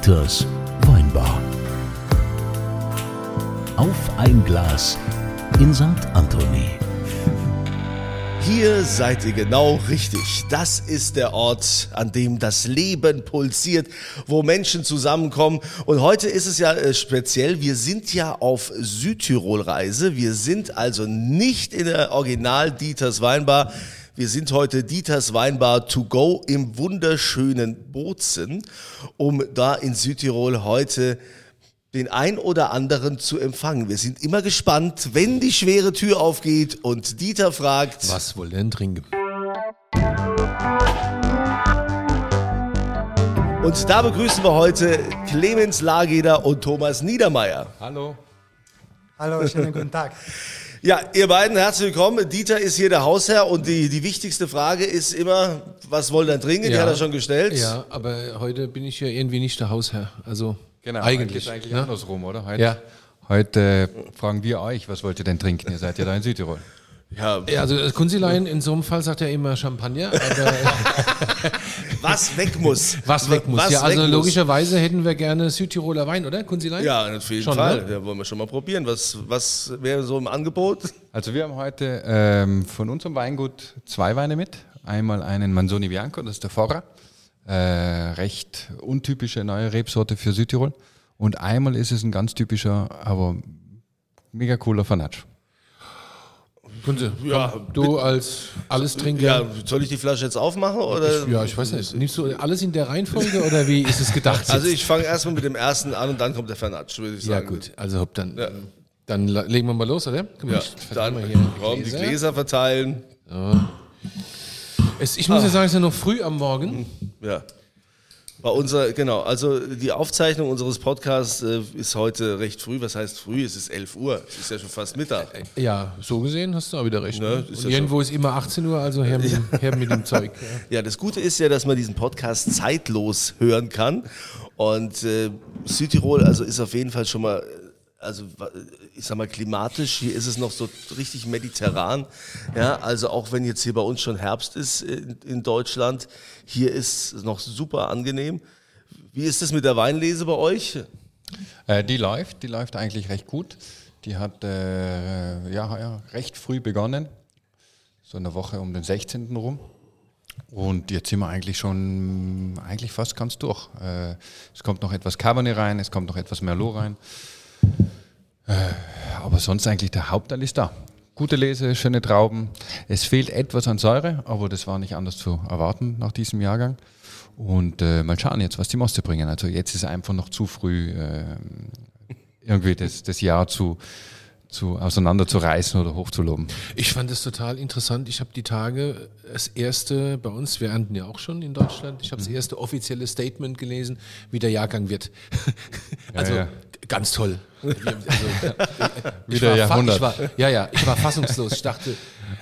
Dieters Weinbar. Auf ein Glas in St. Anthony. Hier seid ihr genau richtig. Das ist der Ort, an dem das Leben pulsiert, wo Menschen zusammenkommen. Und heute ist es ja äh, speziell, wir sind ja auf Südtirol-Reise. Wir sind also nicht in der Original Dieters Weinbar. Wir sind heute Dieters Weinbar to go im wunderschönen Bozen, um da in Südtirol heute den ein oder anderen zu empfangen. Wir sind immer gespannt, wenn die schwere Tür aufgeht und Dieter fragt, Was wollt ihr denn trinken? Und da begrüßen wir heute Clemens Lageder und Thomas Niedermeyer. Hallo. Hallo, schönen guten Tag. Ja, ihr beiden, herzlich willkommen. Dieter ist hier der Hausherr und die, die wichtigste Frage ist immer, was wollt ihr trinken? Die Ja. hat er schon gestellt. Ja, aber heute bin ich ja irgendwie nicht der Hausherr. Also Genau, eigentlich. eigentlich ne? andersrum, oder? Heute, Ja. heute äh, fragen wir euch, was wollt ihr denn trinken? Ihr seid ja da in Südtirol. Ja, Ja, also das Kunzilein in so einem Fall sagt er immer Champagner, aber was weg muss. was weg muss. Was ja, also weg muss. logischerweise hätten wir gerne Südtiroler Wein, oder? Kunzilein? Ja, auf jeden Schon, Fall. ne? Ja, wollen wir schon mal probieren. Was, was wäre so im Angebot? Also wir haben heute ähm, von unserem Weingut zwei Weine mit. Einmal einen Manzoni Bianco, das ist der Forra. Äh, recht untypische neue Rebsorte für Südtirol. Und einmal ist es ein ganz typischer, aber mega cooler Fanatsch. Kunze, Ja, du als Allestrinker. Ja, soll ich die Flasche jetzt aufmachen? Oder? ja, ich weiß nicht. Nimmst du alles in der Reihenfolge oder wie ist es gedacht? Also jetzt? ich fange erstmal mit dem ersten an und dann kommt der Fernatsch, würde ich ja sagen. gut, also hopp, dann, Ja. dann legen wir mal los, oder? Komm, Ja, ich dann mal hier komm, die Gläser verteilen. Es, ich muss ja sagen, es ist ja noch früh am Morgen. Ja. Bei unser, genau, also die Aufzeichnung unseres Podcasts äh, ist heute recht früh. Was heißt früh? Es ist 11 Uhr. Es ist ja schon fast Mittag. Ja, so gesehen hast du auch wieder recht. Ne, Ne? ist ja irgendwo ist immer 18 Uhr, also her mit, dem, her mit dem Zeug. Ja. Ja, das Gute ist ja, dass man diesen Podcast zeitlos hören kann. Und äh, Südtirol, also ist auf jeden Fall schon mal, also ich sag mal klimatisch, hier ist es noch so richtig mediterran. Ja, also auch wenn jetzt hier bei uns schon Herbst ist in, in Deutschland, hier ist es noch super angenehm. Wie ist es mit der Weinlese bei euch? Äh, die läuft, die läuft eigentlich recht gut. Die hat äh, ja, ja, recht früh begonnen, so eine Woche um den 16. rum. Und jetzt sind wir eigentlich schon eigentlich fast ganz durch. Äh, es kommt noch etwas Cabernet rein, es kommt noch etwas Merlot rein. Äh, aber sonst eigentlich der Hauptteil ist da. Gute Lese, schöne Trauben. Es fehlt etwas an Säure, aber das war nicht anders zu erwarten nach diesem Jahrgang. Und äh, mal schauen jetzt, was die Moste bringen. Also jetzt ist einfach noch zu früh, äh, irgendwie das, das Jahr zu, zu auseinanderzureißen oder hochzuloben. Ich fand es total interessant. Ich habe die Tage das erste, bei uns, wir ernten ja auch schon in Deutschland, ich habe das Mhm. erste offizielle Statement gelesen, wie der Jahrgang wird. also ja. Ganz toll. Also, ich Wieder Jahrhundert. Ich war, ja, ja, ich war fassungslos. Ich dachte,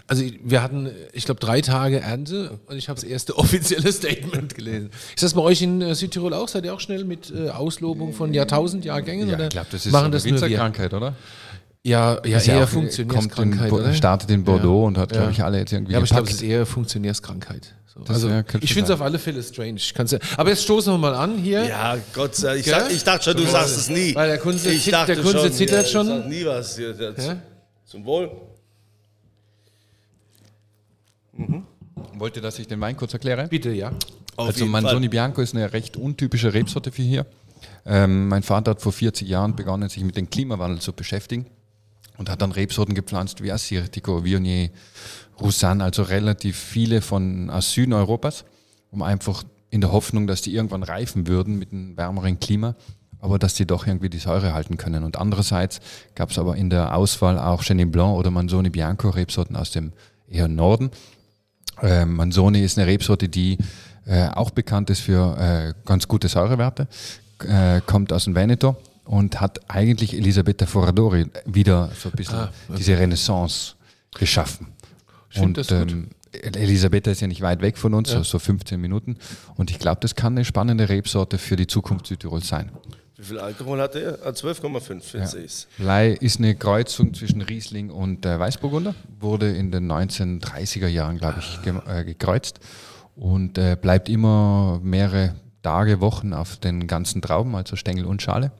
also wir hatten, ich glaube, drei Tage Ernte und ich habe das erste offizielle Statement gelesen. Ist das bei euch in äh, Südtirol auch? Seid ihr auch schnell mit äh, Auslobung von Jahrtausendjahrgängen? Ja, ich glaube, das ist machen eine das? Winzerkrankheit, oder? Ja, ja, Ist ja eher auch- Funktionärskrankheit, kommt in, oder? Startet in Bordeaux Ja. und hat, glaube ich, alle jetzt irgendwie Ja, aber ich glaube, es gepackt. ist eher Funktionärskrankheit. So. Das, Also, ich finde es auf alle Fälle strange. Ich kann's ja, aber jetzt stoßen wir mal an hier. Ja, Gott sei Dank. Ich, sag, ich dachte schon, du sagst es nie. Weil der Kunze ich zit- dachte der Kunze zittert ja, schon. Ich sag nie was. Hier? Zum Wohl. Wollt ihr, dass ich den Wein kurz erkläre? Bitte, ja. Auf also Manzoni. Bianco ist eine recht untypische Rebsorte für hier. Ähm, mein Vater hat vor 40 Jahren begonnen, sich mit dem Klimawandel zu beschäftigen und hat dann Rebsorten gepflanzt wie Assyrtiko, Viognier, Roussanne, also relativ viele von Süden Europas, um einfach in der Hoffnung, dass die irgendwann reifen würden mit einem wärmeren Klima, aber dass die doch irgendwie die Säure halten können. Und andererseits gab es aber in der Auswahl auch Chenin Blanc oder Manzoni Bianco Rebsorten aus dem eher Norden. Äh, Manzoni ist eine Rebsorte, die äh, auch bekannt ist für äh, ganz gute Säurewerte, äh, kommt aus dem Veneto und hat eigentlich Elisabetta Foradori wieder so ein bisschen Ah, diese Renaissance geschaffen. Ich find und das gut. ähm, Elisabetta ist ja nicht weit weg von uns, so, so 15 Minuten. Und ich glaube, das kann eine spannende Rebsorte für die Zukunft Südtirols sein. Wie viel Alkohol hat er? Ah, 12,5, jetzt sehe ich's. Lei ist eine Kreuzung zwischen Riesling und äh, Weißburgunder, wurde in den 1930er Jahren, glaube ich, ge äh, gekreuzt und äh, bleibt immer mehrere Tage, Wochen auf den ganzen Trauben, also Stängel und Schale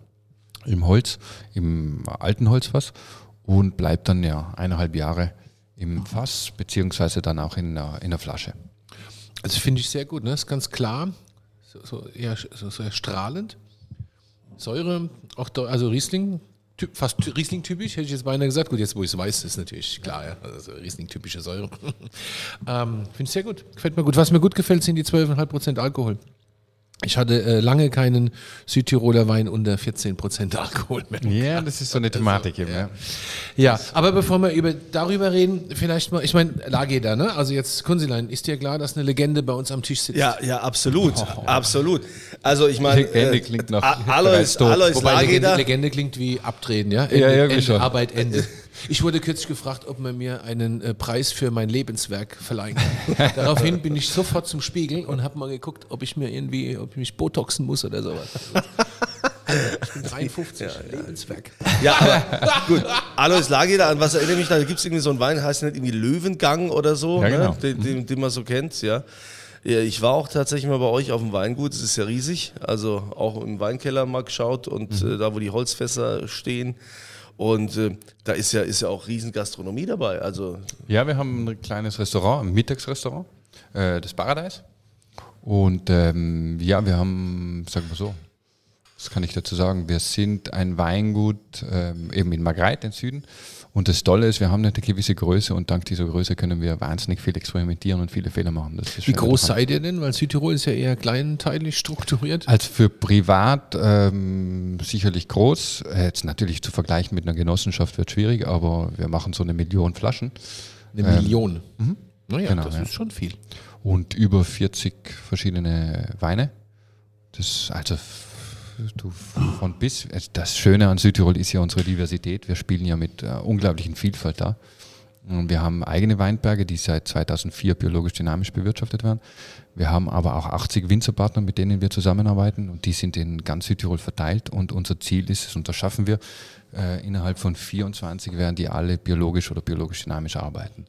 im Holz, im alten Holzfass und bleibt dann ja eineinhalb Jahre im Fass, beziehungsweise dann auch in, der- in der Flasche. Also finde ich sehr gut, ne? Ist ganz klar, so, so eher so, so strahlend. Säure, auch da, also Riesling, typ, fast Riesling-typisch, hätte ich jetzt beinahe gesagt. Gut, jetzt wo ich es weiß, ist natürlich klar, ja. Also Riesling-typische Säure. ähm, finde ich sehr gut. Gefällt mir gut. Was mir gut gefällt, sind die 12,5% Alkohol. Ich hatte äh, lange keinen Südtiroler Wein unter 14% Alkohol mehr. Ja, das ist so eine Thematik eben. Ja. Ja, aber bevor wir über, darüber reden, vielleicht mal, ich meine, Lageder, ne? Also jetzt, Kunzilein, ist dir klar, dass eine Legende bei uns am Tisch sitzt? Ja, ja, absolut, absolut. Also ich meine, Legende klingt nach- A- bereits Alois, tot. Alois Wobei Legende, Legende klingt wie abdrehen, ja? Ende, Ja, irgendwie Ende, schon. Arbeit, Ende. Ich wurde kürzlich gefragt, ob man mir einen äh, Preis für mein Lebenswerk verleihen kann. Daraufhin bin ich sofort zum Spiegel und habe mal geguckt, ob ich mir irgendwie, ob ich mich botoxen muss oder sowas. Ich bin 53, Lebenswerk. ja, aber gut. Alois Lageder, an was erinnere ich mich da? Da gibt es irgendwie so einen Wein, heißt nicht irgendwie Löwengang oder so, Ja, genau. ne? den, den, den man so kennt, ja. Ja, ich war auch tatsächlich mal bei euch auf dem Weingut, es ist ja riesig, also auch im Weinkeller mal geschaut und Mhm. äh, da, wo die Holzfässer stehen. Und äh, da ist ja, ist ja auch riesen Gastronomie dabei. Also Ja, wir haben ein kleines Restaurant, ein Mittagsrestaurant, äh, das Paradise. Und ähm, ja, wir haben, sagen wir so, was kann ich dazu sagen? Wir sind ein Weingut ähm, eben in Magreit im Süden. Und das Tolle ist, wir haben eine gewisse Größe und dank dieser Größe können wir wahnsinnig viel experimentieren und viele Fehler machen. Ist Wie groß interessant. seid ihr denn? Weil Südtirol ist ja eher kleinteilig strukturiert. Also für privat ähm, sicherlich groß. Jetzt natürlich zu vergleichen mit einer Genossenschaft wird schwierig, aber wir machen so eine Million Flaschen Eine Million. Naja, Genau, das ja. ist schon viel. und über 40 verschiedene Weine. Das also f- du von bis. also Das Schöne an Südtirol ist ja unsere Diversität. Wir spielen ja mit äh, unglaublichen Vielfalt da. Und wir haben eigene Weinberge, die seit 2004 biologisch dynamisch bewirtschaftet werden. Wir haben aber auch 80 Winzerpartner, mit denen wir zusammenarbeiten und die sind in ganz Südtirol verteilt. Und unser Ziel ist es, und das schaffen wir, äh, innerhalb von 24 werden die alle biologisch oder biologisch dynamisch arbeiten.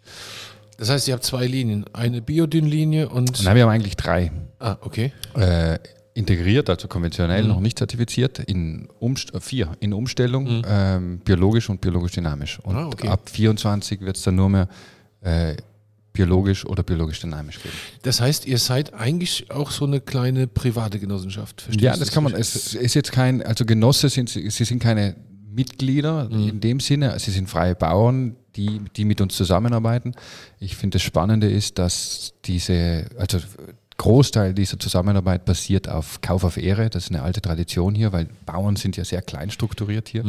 Das heißt, ihr habt zwei Linien. Eine Biodyn-Linie und. Nein, wir haben eigentlich drei. Ah, okay. äh, integriert, also konventionell, noch nicht zertifiziert, in Umst äh, vier in Umstellung, ähm, biologisch und biologisch dynamisch. Und Ah, okay. ab 24 wird es dann nur mehr äh, biologisch oder biologisch dynamisch geben. Das heißt, ihr seid eigentlich auch so eine kleine private Genossenschaft. Verstehst Ja, du das kann man. Es ist jetzt kein, also Genosse sind sie sie sind keine Mitglieder in dem Sinne, sie sind freie Bauern, die, die mit uns zusammenarbeiten. Ich finde das Spannende ist, dass diese, also Großteil dieser Zusammenarbeit basiert auf Kauf auf Ehre. Das ist eine alte Tradition hier, weil Bauern sind ja sehr klein strukturiert hier.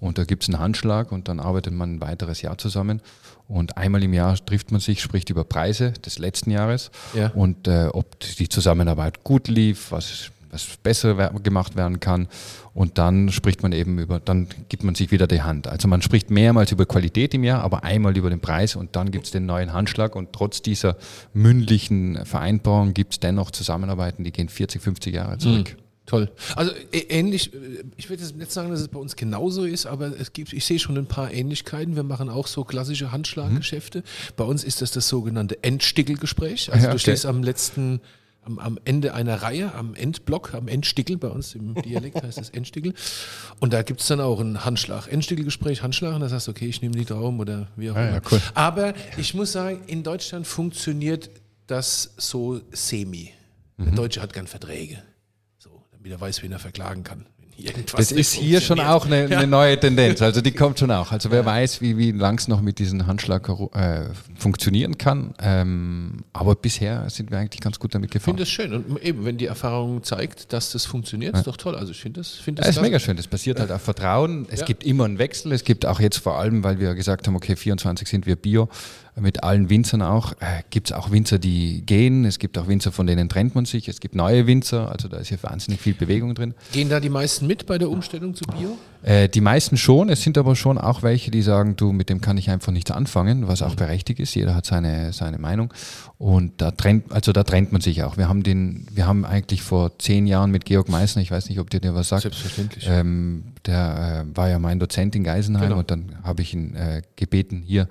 Und da gibt es einen Handschlag und dann arbeitet man ein weiteres Jahr zusammen. Und einmal im Jahr trifft man sich, spricht über Preise des letzten Jahres Ja. und äh, ob die Zusammenarbeit gut lief, was, was besser gemacht werden kann. Und dann spricht man eben über, dann gibt man sich wieder die Hand. Also man spricht mehrmals über Qualität im Jahr, aber einmal über den Preis und dann gibt es den neuen Handschlag. Und trotz dieser mündlichen Vereinbarung gibt es dennoch Zusammenarbeiten, die gehen 40, 50 Jahre zurück. Toll. Also ähnlich, äh, ich würde jetzt nicht sagen, dass es bei uns genauso ist, aber es gibt, ich sehe schon ein paar Ähnlichkeiten. Wir machen auch so klassische Handschlaggeschäfte. Bei uns ist das das sogenannte Endstickelgespräch. Also Ja, du okay. stehst am letzten, am, am Ende einer Reihe, am Endblock, am Endstickel, bei uns im Dialekt heißt das Endstickel. Und da gibt es dann auch einen Handschlag. Endstickelgespräch, Handschlag, und da sagst du, okay, ich nehme die Traum oder wie auch immer. ja, cool. Aber ich muss sagen, in Deutschland funktioniert das so semi. Mhm. Der Deutsche hat gern Verträge. So, damit er weiß, wen er verklagen kann. Irgendwas Das ist hier schon auch eine, eine neue Tendenz. Also die kommt schon auch. Also wer weiß, wie, wie lang es noch mit diesem Handschlag äh, funktionieren kann. Ähm, aber bisher sind wir eigentlich ganz gut damit Ich gefahren. finde das schön. Und eben, wenn die Erfahrung zeigt, dass das funktioniert, ist doch toll. Also ich finde das, finde Ja, das ist klasse. mega schön. Das basiert halt auf Vertrauen. Es Ja. gibt immer einen Wechsel. Es gibt auch jetzt vor allem, weil wir gesagt haben, okay, 24 sind wir Bio, mit allen Winzern auch, äh, gibt es auch Winzer, die gehen. Es gibt auch Winzer, von denen trennt man sich. Es gibt neue Winzer. Also da ist ja wahnsinnig viel Bewegung drin. Gehen da die meisten mit bei der Umstellung zu Bio? Äh, die meisten schon. Es sind aber schon auch welche, die sagen, du, mit dem kann ich einfach nichts anfangen, was auch berechtigt ist. Jeder hat seine, seine Meinung. Und da trennt, also da trennt man sich auch. Wir haben den, wir haben eigentlich vor zehn Jahren mit Georg Meissner, ich weiß nicht, ob dir der was sagt. Selbstverständlich. Ähm, der äh, war ja mein Dozent in Geisenheim Genau. und dann habe ich ihn äh, gebeten, hier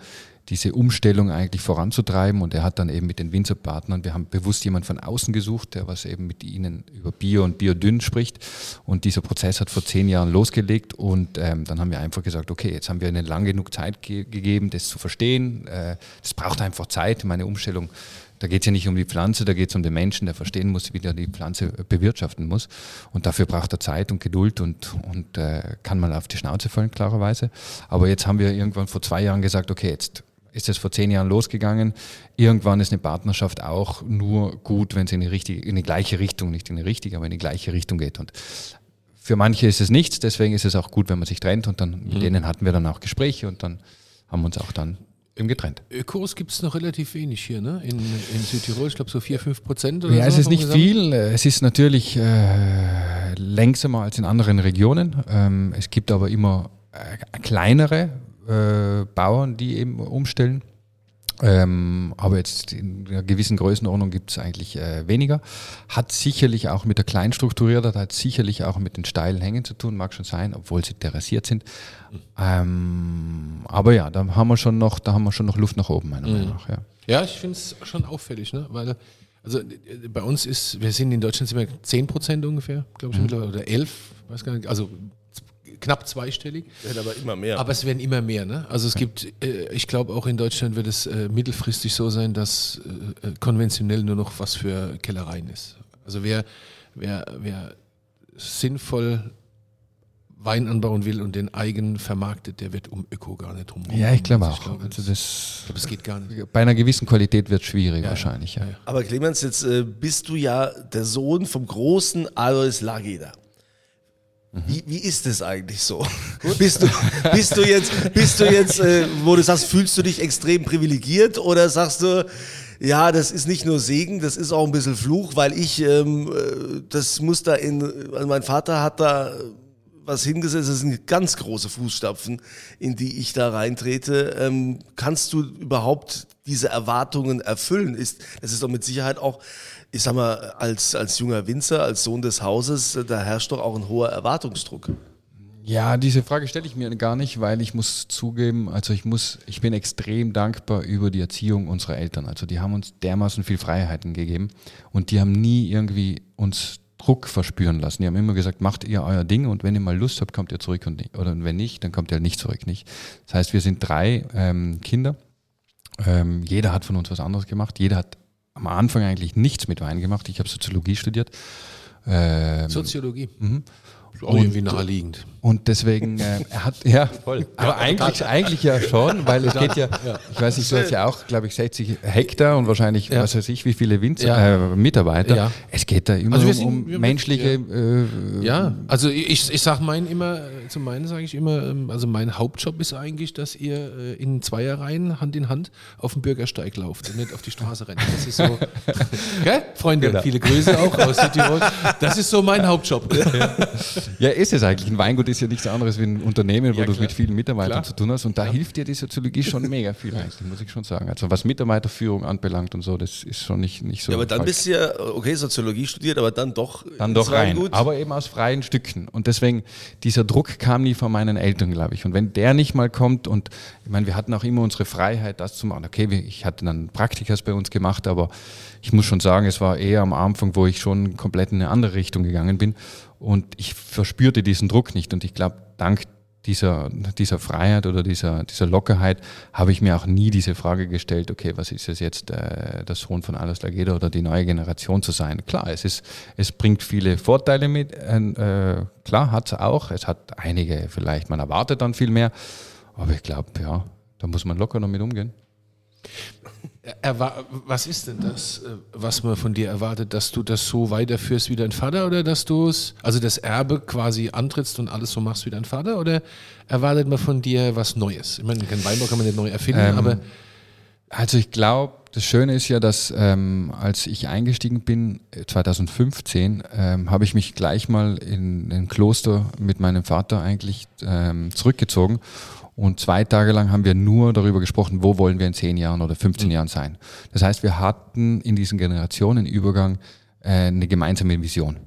diese Umstellung eigentlich voranzutreiben. Und er hat dann eben mit den Winzerpartnern, wir haben bewusst jemanden von außen gesucht, der was eben mit ihnen über Bio und Biodünn spricht. Und dieser Prozess hat vor zehn Jahren losgelegt. Und ähm, dann haben wir einfach gesagt, okay, jetzt haben wir ihnen lang genug Zeit ge gegeben, das zu verstehen. Äh, das braucht einfach Zeit. Meine Umstellung da geht es ja nicht um die Pflanze, da geht es um den Menschen, der verstehen muss, wie der die Pflanze bewirtschaften muss. Und dafür braucht er Zeit und Geduld und, und äh, kann mal auf die Schnauze fallen, klarerweise. Aber jetzt haben wir irgendwann vor zwei Jahren gesagt, okay, jetzt ist es vor zehn Jahren losgegangen. Irgendwann ist eine Partnerschaft auch nur gut, wenn sie in die, richtige, in die gleiche Richtung, nicht in die richtige, aber in die gleiche Richtung geht. Und für manche ist es nichts, deswegen ist es auch gut, wenn man sich trennt und dann mit mhm. denen hatten wir dann auch Gespräche und dann haben wir uns auch dann im getrennt. Ökos gibt es noch relativ wenig hier, ne? In, in Südtirol, ich glaube so 4, 5 Prozent oder Ja, so es ist nicht viel. Es ist natürlich äh, längsamer als in anderen Regionen. Ähm, es gibt aber immer äh, kleinere äh, Bauern, die eben umstellen. Ähm, aber jetzt in einer gewissen Größenordnung gibt es eigentlich äh, weniger. Hat sicherlich auch mit der Kleinstrukturiertheit, hat sicherlich auch mit den steilen Hängen zu tun, mag schon sein, obwohl sie terrassiert sind. Ähm, aber ja, da haben wir schon noch, da haben wir schon noch Luft nach oben, meiner mhm. Meinung nach. Ja, ja ich finde es schon auffällig, ne? weil also äh, bei uns ist, wir sind in Deutschland sind wir 10 Prozent ungefähr, glaube ich, mhm. mittlerweile, oder 11, weiß gar nicht, also knapp zweistellig. Wird aber immer mehr. Aber es werden immer mehr. Ne? Also es gibt, äh, ich glaube auch in Deutschland wird es äh, mittelfristig so sein, dass äh, äh, konventionell nur noch was für Kellereien ist. Also wer, wer, wer sinnvoll Wein anbauen will und den eigen vermarktet, der wird um Öko gar nicht rum. Ja, ich glaube auch. Ich glaube, also das, glaub, geht gar nicht. Bei einer gewissen Qualität wird es schwierig ja, wahrscheinlich. Ja. Aber Clemens, jetzt äh, bist du ja der Sohn vom großen Alois Lageder. Wie, wie ist es eigentlich so? Bist du, bist du jetzt, bist du jetzt äh, wo du sagst, fühlst du dich extrem privilegiert oder sagst du, ja, das ist nicht nur Segen, das ist auch ein bisschen Fluch, weil ich, ähm, äh, das muss da in, also mein Vater hat da was hingesetzt, das sind ganz große Fußstapfen, in die ich da reintrete. Ähm, kannst du überhaupt diese Erwartungen erfüllen? Ist, das ist doch mit Sicherheit auch ich sag mal, als, als junger Winzer, als Sohn des Hauses, da herrscht doch auch ein hoher Erwartungsdruck. Ja, diese Frage stelle ich mir gar nicht, weil ich muss zugeben, also ich muss, ich bin extrem dankbar über die Erziehung unserer Eltern. Also die haben uns dermaßen viel Freiheiten gegeben und die haben nie irgendwie uns Druck verspüren lassen. Die haben immer gesagt, macht ihr euer Ding und wenn ihr mal Lust habt, kommt ihr zurück und nicht. Oder wenn nicht, dann kommt ihr nicht zurück. Nicht. Das heißt, wir sind drei ähm, Kinder. Ähm, jeder hat von uns was anderes gemacht. Jeder hat am Anfang eigentlich nichts mit Wein gemacht. Ich habe Soziologie studiert. Ähm, Soziologie. Auch irgendwie naheliegend. Und deswegen, äh, er hat, ja, voll. Aber eigentlich, eigentlich ja schon, weil es geht ja, ich weiß nicht, du hast ja auch, glaube ich, 60 Hektar und wahrscheinlich, ja. was weiß ich, wie viele Winzer, ja. äh, Mitarbeiter. Ja. Es geht da immer also um, sind, um menschliche. Äh, ja, also ich, ich sage meinen immer, zu meinen sage ich immer, ähm, also mein Hauptjob ist eigentlich, dass ihr äh, in Zweierreihen Hand in Hand auf dem Bürgersteig lauft und nicht auf die Straße rennt. Das ist so, gell? Freunde, genau. viele Grüße auch aus Südtirol. Das ist so mein Hauptjob. Ja, ist es eigentlich. Ein Weingut ist ja nichts anderes wie ein Unternehmen, wo ja, du mit vielen Mitarbeitern klar. zu tun hast. Und da ja. hilft dir die Soziologie schon mega viel, eigentlich, muss ich schon sagen. Also was Mitarbeiterführung anbelangt und so, das ist schon nicht, nicht so. Ja, aber dann falsch. bist du ja, okay, Soziologie studiert, aber dann doch. Dann doch rein. Gut. Aber eben aus freien Stücken. Und deswegen, dieser Druck kam nie von meinen Eltern, glaube ich. Und wenn der nicht mal kommt, und ich meine, wir hatten auch immer unsere Freiheit, das zu machen. Okay, ich hatte dann Praktikas bei uns gemacht, aber ich muss schon sagen, es war eher am Anfang, wo ich schon komplett in eine andere Richtung gegangen bin. Und ich verspürte diesen Druck nicht. Und ich glaube, dank dieser, dieser Freiheit oder dieser, dieser Lockerheit habe ich mir auch nie diese Frage gestellt, okay, was ist es jetzt, äh, der Sohn von Alice Lageda oder die neue Generation zu sein? Klar, es, ist, es bringt viele Vorteile mit, äh, klar hat es auch, es hat einige vielleicht, man erwartet dann viel mehr, aber ich glaube, ja, da muss man locker damit umgehen. Was ist denn das, äh, was man von dir erwartet, dass du das so weiterführst wie dein Vater oder dass du es, also das Erbe quasi antrittst und alles so machst wie dein Vater oder erwartet man von dir was Neues? Ich meine, kein Weinbau kann man nicht neu erfinden, ähm, aber. Also ich glaube, das Schöne ist ja, dass ähm, als ich eingestiegen bin, 2015, äh, ähm, habe ich mich gleich mal in ein Kloster mit meinem Vater eigentlich ähm, zurückgezogen und zwei Tage lang haben wir nur darüber gesprochen, wo wollen wir in zehn Jahren oder 15 mhm. Jahren sein. Das heißt, wir hatten in diesem Generationenübergang äh, eine gemeinsame Vision.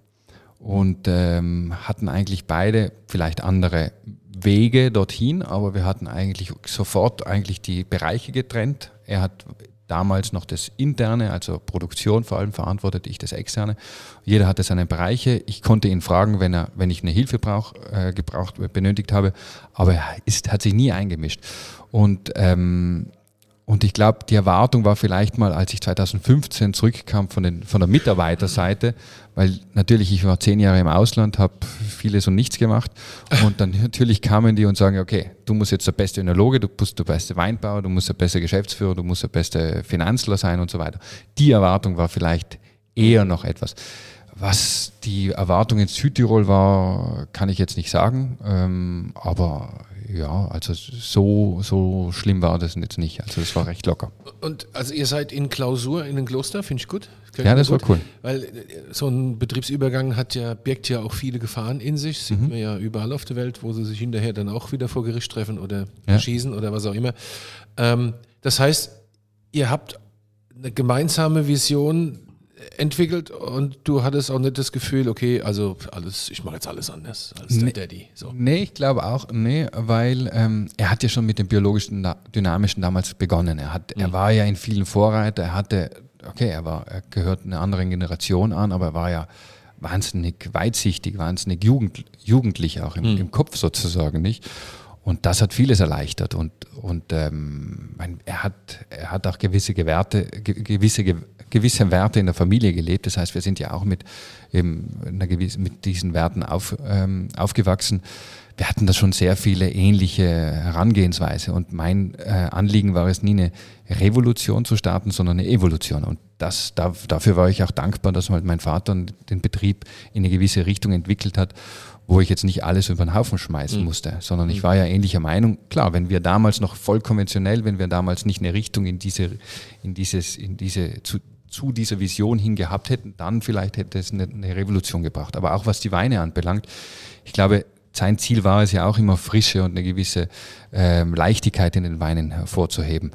und ähm, hatten eigentlich beide vielleicht andere Wege dorthin, aber wir hatten eigentlich sofort eigentlich die Bereiche getrennt. Er hat damals noch das Interne, also Produktion vor allem verantwortet, ich das Externe. Jeder hatte seine Bereiche. Ich konnte ihn fragen, wenn, er, wenn ich eine Hilfe brauch, äh, gebraucht, benötigt habe, aber er ist, hat sich nie eingemischt. Und ähm, und ich glaube, die Erwartung war vielleicht mal, als ich 2015 zurückkam von, den, von der Mitarbeiterseite, weil natürlich ich war zehn Jahre im Ausland, habe vieles und nichts gemacht und dann natürlich kamen die und sagen, okay, du musst jetzt der beste Önologe, du musst der beste Weinbauer, du musst der beste Geschäftsführer, du musst der beste Finanzler sein und so weiter. Die Erwartung war vielleicht eher noch etwas. Was die Erwartung in Südtirol war, kann ich jetzt nicht sagen, ähm, aber ja, also so, so schlimm war das jetzt nicht. Also es war recht locker. Und also ihr seid in Klausur in den Kloster, finde ich gut. Ja, das gut, war cool. Weil äh, so ein Betriebsübergang hat ja, birgt ja auch viele Gefahren in sich. Sieht Mhm. man ja überall auf der Welt, wo sie sich hinterher dann auch wieder vor Gericht treffen oder Ja. schießen oder was auch immer. Ähm, das heißt, ihr habt eine gemeinsame Vision entwickelt und du hattest auch nicht das Gefühl, okay, also alles, ich mache jetzt alles anders als der Nee. Daddy. So. Nee, ich glaube auch, nee, weil ähm, er hat ja schon mit dem biologischen, dynamischen damals begonnen. Er, hat, er war ja in vielen Vorreiter, er hatte, okay, er, war, er gehört einer anderen Generation an, aber er war ja wahnsinnig weitsichtig, wahnsinnig jugend, jugendlich auch im, im Kopf sozusagen, nicht? Und das hat vieles erleichtert und, und ähm, er, hat, er hat auch gewisse, Gewerte, ge, gewisse, ge, gewisse Werte in der Familie gelebt. Das heißt, wir sind ja auch mit, eben einer gewissen, mit diesen Werten auf, ähm, aufgewachsen. Wir hatten da schon sehr viele ähnliche Herangehensweise und mein äh, Anliegen war es nie eine Revolution zu starten, sondern eine Evolution. Und das, da, dafür war ich auch dankbar, dass halt mein Vater den Betrieb in eine gewisse Richtung entwickelt hat wo ich jetzt nicht alles über den Haufen schmeißen musste, sondern ich war ja ähnlicher Meinung. Klar, wenn wir damals noch voll konventionell, wenn wir damals nicht eine Richtung in diese, in dieses, in diese, zu, zu dieser Vision hin gehabt hätten, dann vielleicht hätte es eine, eine Revolution gebracht. Aber auch was die Weine anbelangt, ich glaube, sein Ziel war es ja auch immer Frische und eine gewisse ähm, Leichtigkeit in den Weinen hervorzuheben.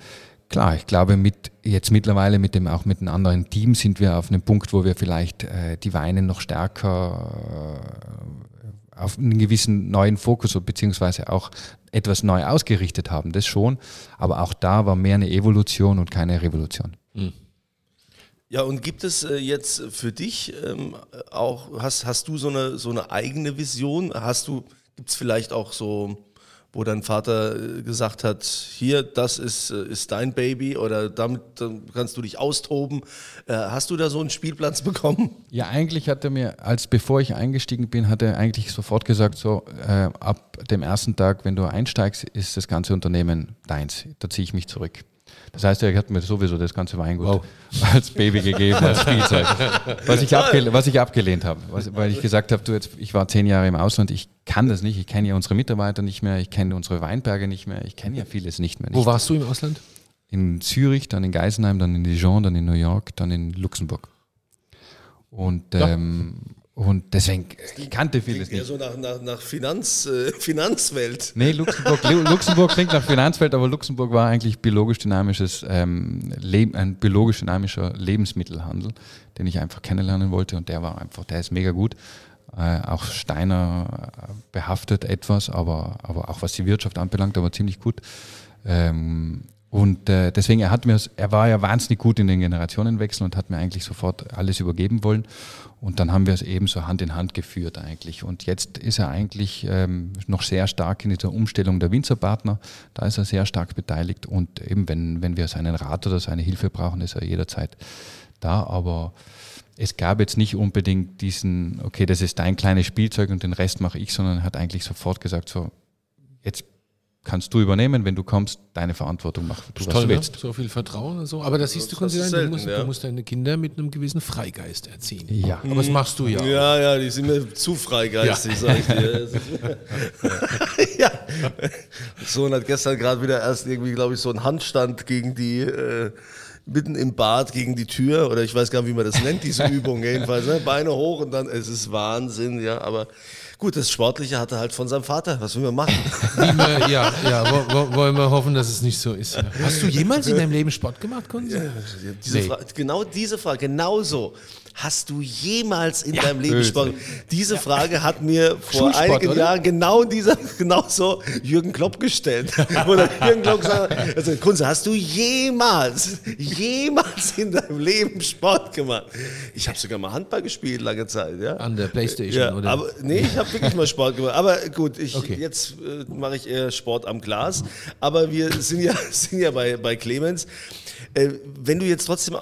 Klar, ich glaube, mit jetzt mittlerweile mit dem auch mit einem anderen Team sind wir auf einem Punkt, wo wir vielleicht äh, die Weine noch stärker äh, auf einen gewissen neuen Fokus beziehungsweise auch etwas neu ausgerichtet haben. Das schon, aber auch da war mehr eine Evolution und keine Revolution. Ja, und gibt es äh, jetzt für dich ähm, auch, hast, hast du so eine, so eine eigene Vision? Hast du, gibt es vielleicht auch so, wo dein Vater äh, gesagt hat, hier, das ist, äh, ist dein Baby oder damit dann kannst du dich austoben. Äh, hast du da so einen Spielplatz bekommen? Ja, eigentlich hat er mir, als bevor ich eingestiegen bin, hat er eigentlich sofort gesagt, so äh, ab dem ersten Tag, wenn du einsteigst, ist das ganze Unternehmen deins. Da ziehe ich mich zurück. Das heißt, er hat mir sowieso das ganze Weingut als Baby gegeben, als Spielzeug. Was ich, abgele was ich abgelehnt habe, was, weil ich gesagt habe, du jetzt, ich war zehn Jahre im Ausland, ich kann das nicht, ich kenne ja unsere Mitarbeiter nicht mehr, ich kenne unsere Weinberge nicht mehr, ich kenne ja vieles nicht mehr. Wo Nicht. warst du im Ausland? In Zürich, dann in Geisenheim, dann in Dijon, dann in New York, dann in Luxemburg. Und, ähm, und deswegen, ich kannte vieles Ja, nicht. so nach, nach, nach Finanz, äh, Finanzwelt. Nee, Luxemburg, Lu- Luxemburg klingt nach Finanzwelt, aber Luxemburg war eigentlich biologisch dynamisches, ähm, Leb, ein biologisch dynamischer Lebensmittelhandel, den ich einfach kennenlernen wollte und der war einfach, der ist mega gut. Äh, auch Steiner äh, behaftet etwas, aber, aber auch was die Wirtschaft anbelangt, aber ziemlich gut. Ähm, und äh, deswegen, er hat mir, er war ja wahnsinnig gut in den Generationenwechsel und hat mir eigentlich sofort alles übergeben wollen. Und dann haben wir es eben so Hand in Hand geführt eigentlich. Und jetzt ist er eigentlich ähm, noch sehr stark in dieser Umstellung der Winzerpartner. Da ist er sehr stark beteiligt. Und eben, wenn, wenn wir seinen Rat oder seine Hilfe brauchen, ist er jederzeit da. Aber es gab jetzt nicht unbedingt diesen, okay, das ist dein kleines Spielzeug und den Rest mache ich, sondern er hat eigentlich sofort gesagt, so, jetzt kannst du übernehmen, wenn du kommst, deine Verantwortung mach du, was Toll, du ne? willst. So viel Vertrauen und so. Aber das siehst du, das selten, du, musst, ja. du musst deine Kinder mit einem gewissen Freigeist erziehen. Ja. Aber das machst du ja. auch. Ja, ja, die sind mir zu freigeistig, sag ich dir. ja. Sohn hat gestern gerade wieder erst irgendwie, glaube ich, so einen Handstand gegen die, äh, mitten im Bad gegen die Tür, oder ich weiß gar nicht, wie man das nennt, diese Übung jedenfalls. Ne? Beine hoch und dann, es ist Wahnsinn, ja, aber Gut, das Sportliche hatte halt von seinem Vater. Was will man machen? Wir, ja, ja, wo, wo, wollen wir hoffen, dass es nicht so ist. Ja. Hast du jemals in deinem Leben Sport gemacht, Kunze? Diese Nee. Fra- genau diese Frage, genauso. Hast du jemals in deinem Leben Sport? Diese Frage hat mir vor Schulsport, einigen oder? Jahren genau dieser, genau so Jürgen Klopp gestellt. Oder Jürgen Klopp gesagt, hat, also Kunze, hast du jemals, jemals in deinem Leben Sport gemacht? Ich habe sogar mal Handball gespielt lange Zeit, ja. An der Playstation, Ja, oder? aber nee, ich habe wirklich mal Sport gemacht. Aber gut, ich, Okay. jetzt äh, mache ich eher Sport am Glas. Aber wir sind ja, sind ja bei, bei Clemens. Äh, wenn du jetzt trotzdem,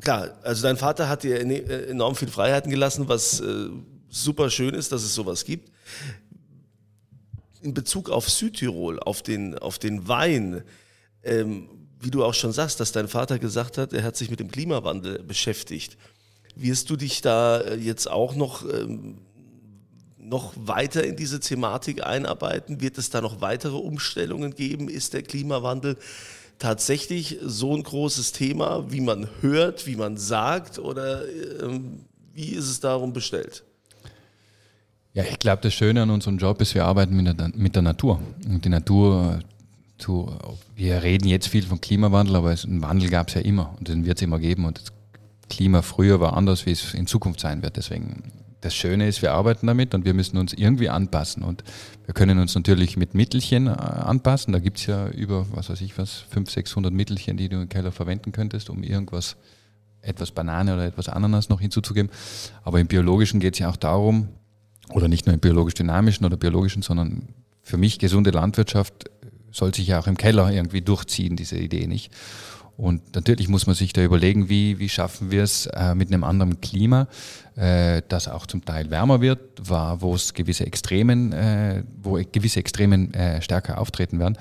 klar, also dein Vater hat dir äh, enorm viel Freiheiten gelassen, was äh, super schön ist, dass es sowas gibt. In Bezug auf Südtirol, auf den, auf den Wein, ähm, wie du auch schon sagst, dass dein Vater gesagt hat, er hat sich mit dem Klimawandel beschäftigt. Wirst du dich da äh, jetzt auch noch ähm, noch weiter in diese Thematik einarbeiten? Wird es da noch weitere Umstellungen geben? Ist der Klimawandel tatsächlich so ein großes Thema, wie man hört, wie man sagt? Oder ähm, wie ist es darum bestellt? Ja, ich glaube, das Schöne an unserem Job ist, wir arbeiten mit der, mit der Natur. Und die Natur, zu, wir reden jetzt viel vom Klimawandel, aber es, einen Wandel gab es ja immer und den wird es immer geben. Und das Klima früher war anders, wie es in Zukunft sein wird. Deswegen, das Schöne ist, wir arbeiten damit und wir müssen uns irgendwie anpassen. Und wir können uns natürlich mit Mittelchen äh, anpassen. Da gibt es ja über, was weiß ich was, 500, 600 Mittelchen, die du im Keller verwenden könntest, um irgendwas etwas Banane oder etwas Ananas noch hinzuzugeben. Aber im Biologischen geht es ja auch darum, oder nicht nur im biologisch-dynamischen oder biologischen, sondern für mich gesunde Landwirtschaft soll sich ja auch im Keller irgendwie durchziehen, diese Idee nicht. Und natürlich muss man sich da überlegen, wie, wie schaffen wir es äh, mit einem anderen Klima, äh, das auch zum Teil wärmer wird, wo es gewisse Extremen, äh, wo gewisse Extremen äh, stärker auftreten werden.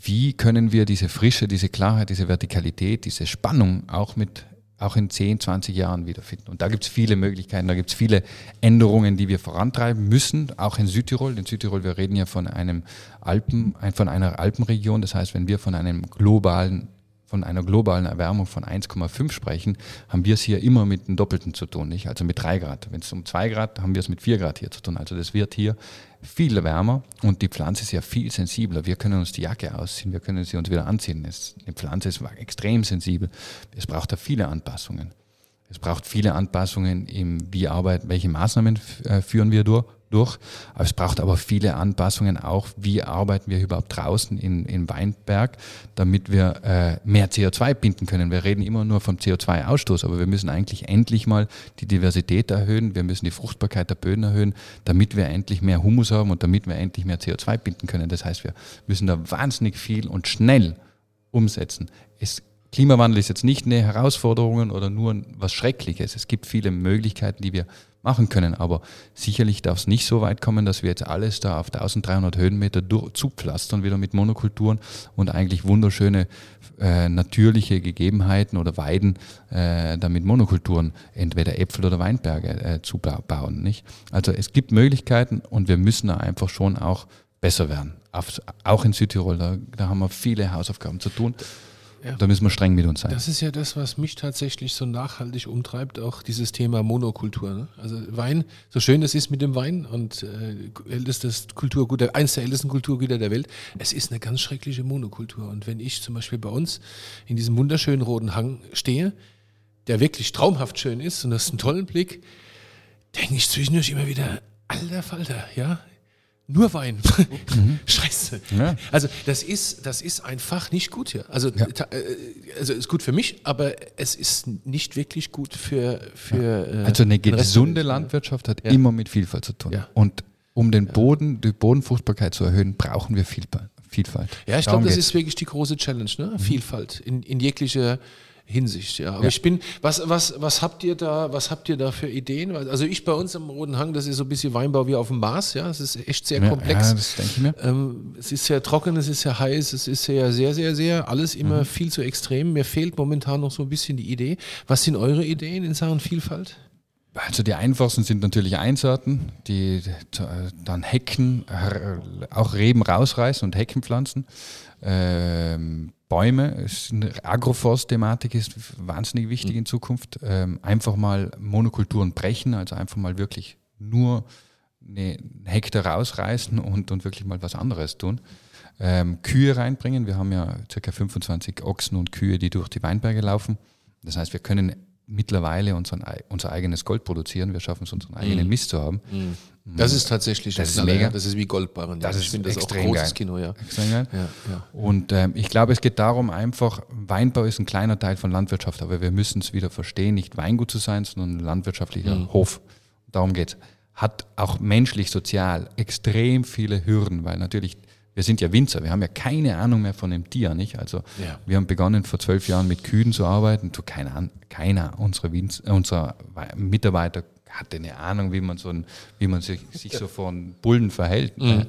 Wie können wir diese Frische, diese Klarheit, diese Vertikalität, diese Spannung auch mit auch in 10, 20 Jahren wiederfinden. Und da gibt es viele Möglichkeiten, da gibt es viele Änderungen, die wir vorantreiben müssen, auch in Südtirol. In Südtirol, wir reden ja von einem Alpen, von einer Alpenregion. Das heißt, wenn wir von einem globalen von einer globalen Erwärmung von 1,5 sprechen, haben wir es hier immer mit dem Doppelten zu tun, nicht? Also mit 3 Grad. Wenn es um 2 Grad, haben wir es mit 4 Grad hier zu tun. Also das wird hier viel wärmer und die Pflanze ist ja viel sensibler. Wir können uns die Jacke ausziehen, wir können sie uns wieder anziehen. Es, die Pflanze ist extrem sensibel. Es braucht da viele Anpassungen. Es braucht viele Anpassungen im wie Arbeit, welche Maßnahmen äh, führen wir durch, durch. Es braucht aber viele Anpassungen auch, wie arbeiten wir überhaupt draußen in, in Weinberg, damit wir äh, mehr CO2 binden können. Wir reden immer nur vom CO2-Ausstoß, aber wir müssen eigentlich endlich mal die Diversität erhöhen, wir müssen die Fruchtbarkeit der Böden erhöhen, damit wir endlich mehr Humus haben und damit wir endlich mehr CO2 binden können. Das heißt, wir müssen da wahnsinnig viel und schnell umsetzen. Es, Klimawandel ist jetzt nicht eine Herausforderung oder nur was Schreckliches. Es gibt viele Möglichkeiten, die wir machen können, aber sicherlich darf es nicht so weit kommen, dass wir jetzt alles da auf 1300 Höhenmeter zupflastern, wieder mit Monokulturen und eigentlich wunderschöne äh, natürliche Gegebenheiten oder Weiden äh, da mit Monokulturen, entweder Äpfel oder Weinberge äh, zu ba- bauen. Nicht? Also es gibt Möglichkeiten und wir müssen da einfach schon auch besser werden. Auf, auch in Südtirol, da, da haben wir viele Hausaufgaben zu tun. Ja. Da müssen wir streng mit uns sein. Das ist ja das, was mich tatsächlich so nachhaltig umtreibt, auch dieses Thema Monokultur. Ne? Also Wein, so schön es ist mit dem Wein und äh, ältestes Kulturgut, der- eins der ältesten Kulturgüter der Welt, es ist eine ganz schreckliche Monokultur. Und wenn ich zum Beispiel bei uns in diesem wunderschönen roten Hang stehe, der wirklich traumhaft schön ist und das ist einen tollen Blick, denke ich zwischendurch immer wieder, alter Falter, ja, nur Wein. Scheiße. Ja. Also das ist, das ist einfach nicht gut hier. Also, ta- äh, also ist gut für mich, aber es ist nicht wirklich gut für, für äh, Also eine gesunde. Landwirtschaft hat Ja. immer mit Vielfalt zu tun. Ja. Und um den Boden, die Bodenfruchtbarkeit zu erhöhen, brauchen wir Vielfalt. Vielfalt. Ja, ich glaube, das geht's. ist wirklich die große Challenge, ne? Vielfalt in, in jeglicher Hinsicht, ja. Aber Ja. ich bin, was, was, was habt ihr da, was habt ihr da für Ideen? Also ich bei uns am Roten Hang, das ist so ein bisschen Weinbau wie auf dem Mars, ja. Es ist echt sehr ja, komplex. Ja, das denke ich mir. Ähm, es ist sehr trocken, es ist sehr heiß, es ist sehr, sehr, sehr, sehr, alles immer Mhm. viel zu extrem. Mir fehlt momentan noch so ein bisschen die Idee. Was sind eure Ideen in Sachen Vielfalt? Also die einfachsten sind natürlich Einsaaten, die äh, dann Hecken, äh, auch Reben rausreißen und Hecken pflanzen. Ähm, Bäume, es ist eine Agroforst-Thematik ist wahnsinnig wichtig in Zukunft. Ähm, einfach mal Monokulturen brechen, also einfach mal wirklich nur eine Hektar rausreißen und, und wirklich mal was anderes tun. Ähm, Kühe reinbringen. Wir haben ja ca. 25 Ochsen und Kühe, die durch die Weinberge laufen. Das heißt, wir können mittlerweile unseren, unser eigenes Gold produzieren. Wir schaffen es, unseren eigenen Mist zu haben. Das ist tatsächlich Das ist mega. Das ist wie Goldbarren. Das ich ist finde das auch extrem großes geil. Kino, ja. Extrem geil. Ja, ja. Und ähm, ich glaube, es geht darum, einfach, Weinbau ist ein kleiner Teil von Landwirtschaft, aber wir müssen es wieder verstehen, nicht Weingut zu sein, sondern ein landwirtschaftlicher Hof. Darum geht's. Hat auch menschlich, sozial extrem viele Hürden, weil natürlich, wir sind ja Winzer, wir haben ja keine Ahnung mehr von dem Tier, nicht? Also Ja. wir haben begonnen vor zwölf Jahren mit Kühen zu arbeiten. Du, keine Ahnung, keiner unserer, Winz, äh, unserer Mitarbeiter hatte eine Ahnung, wie man so ein, wie man sich, sich so einen Bullen verhält. ne?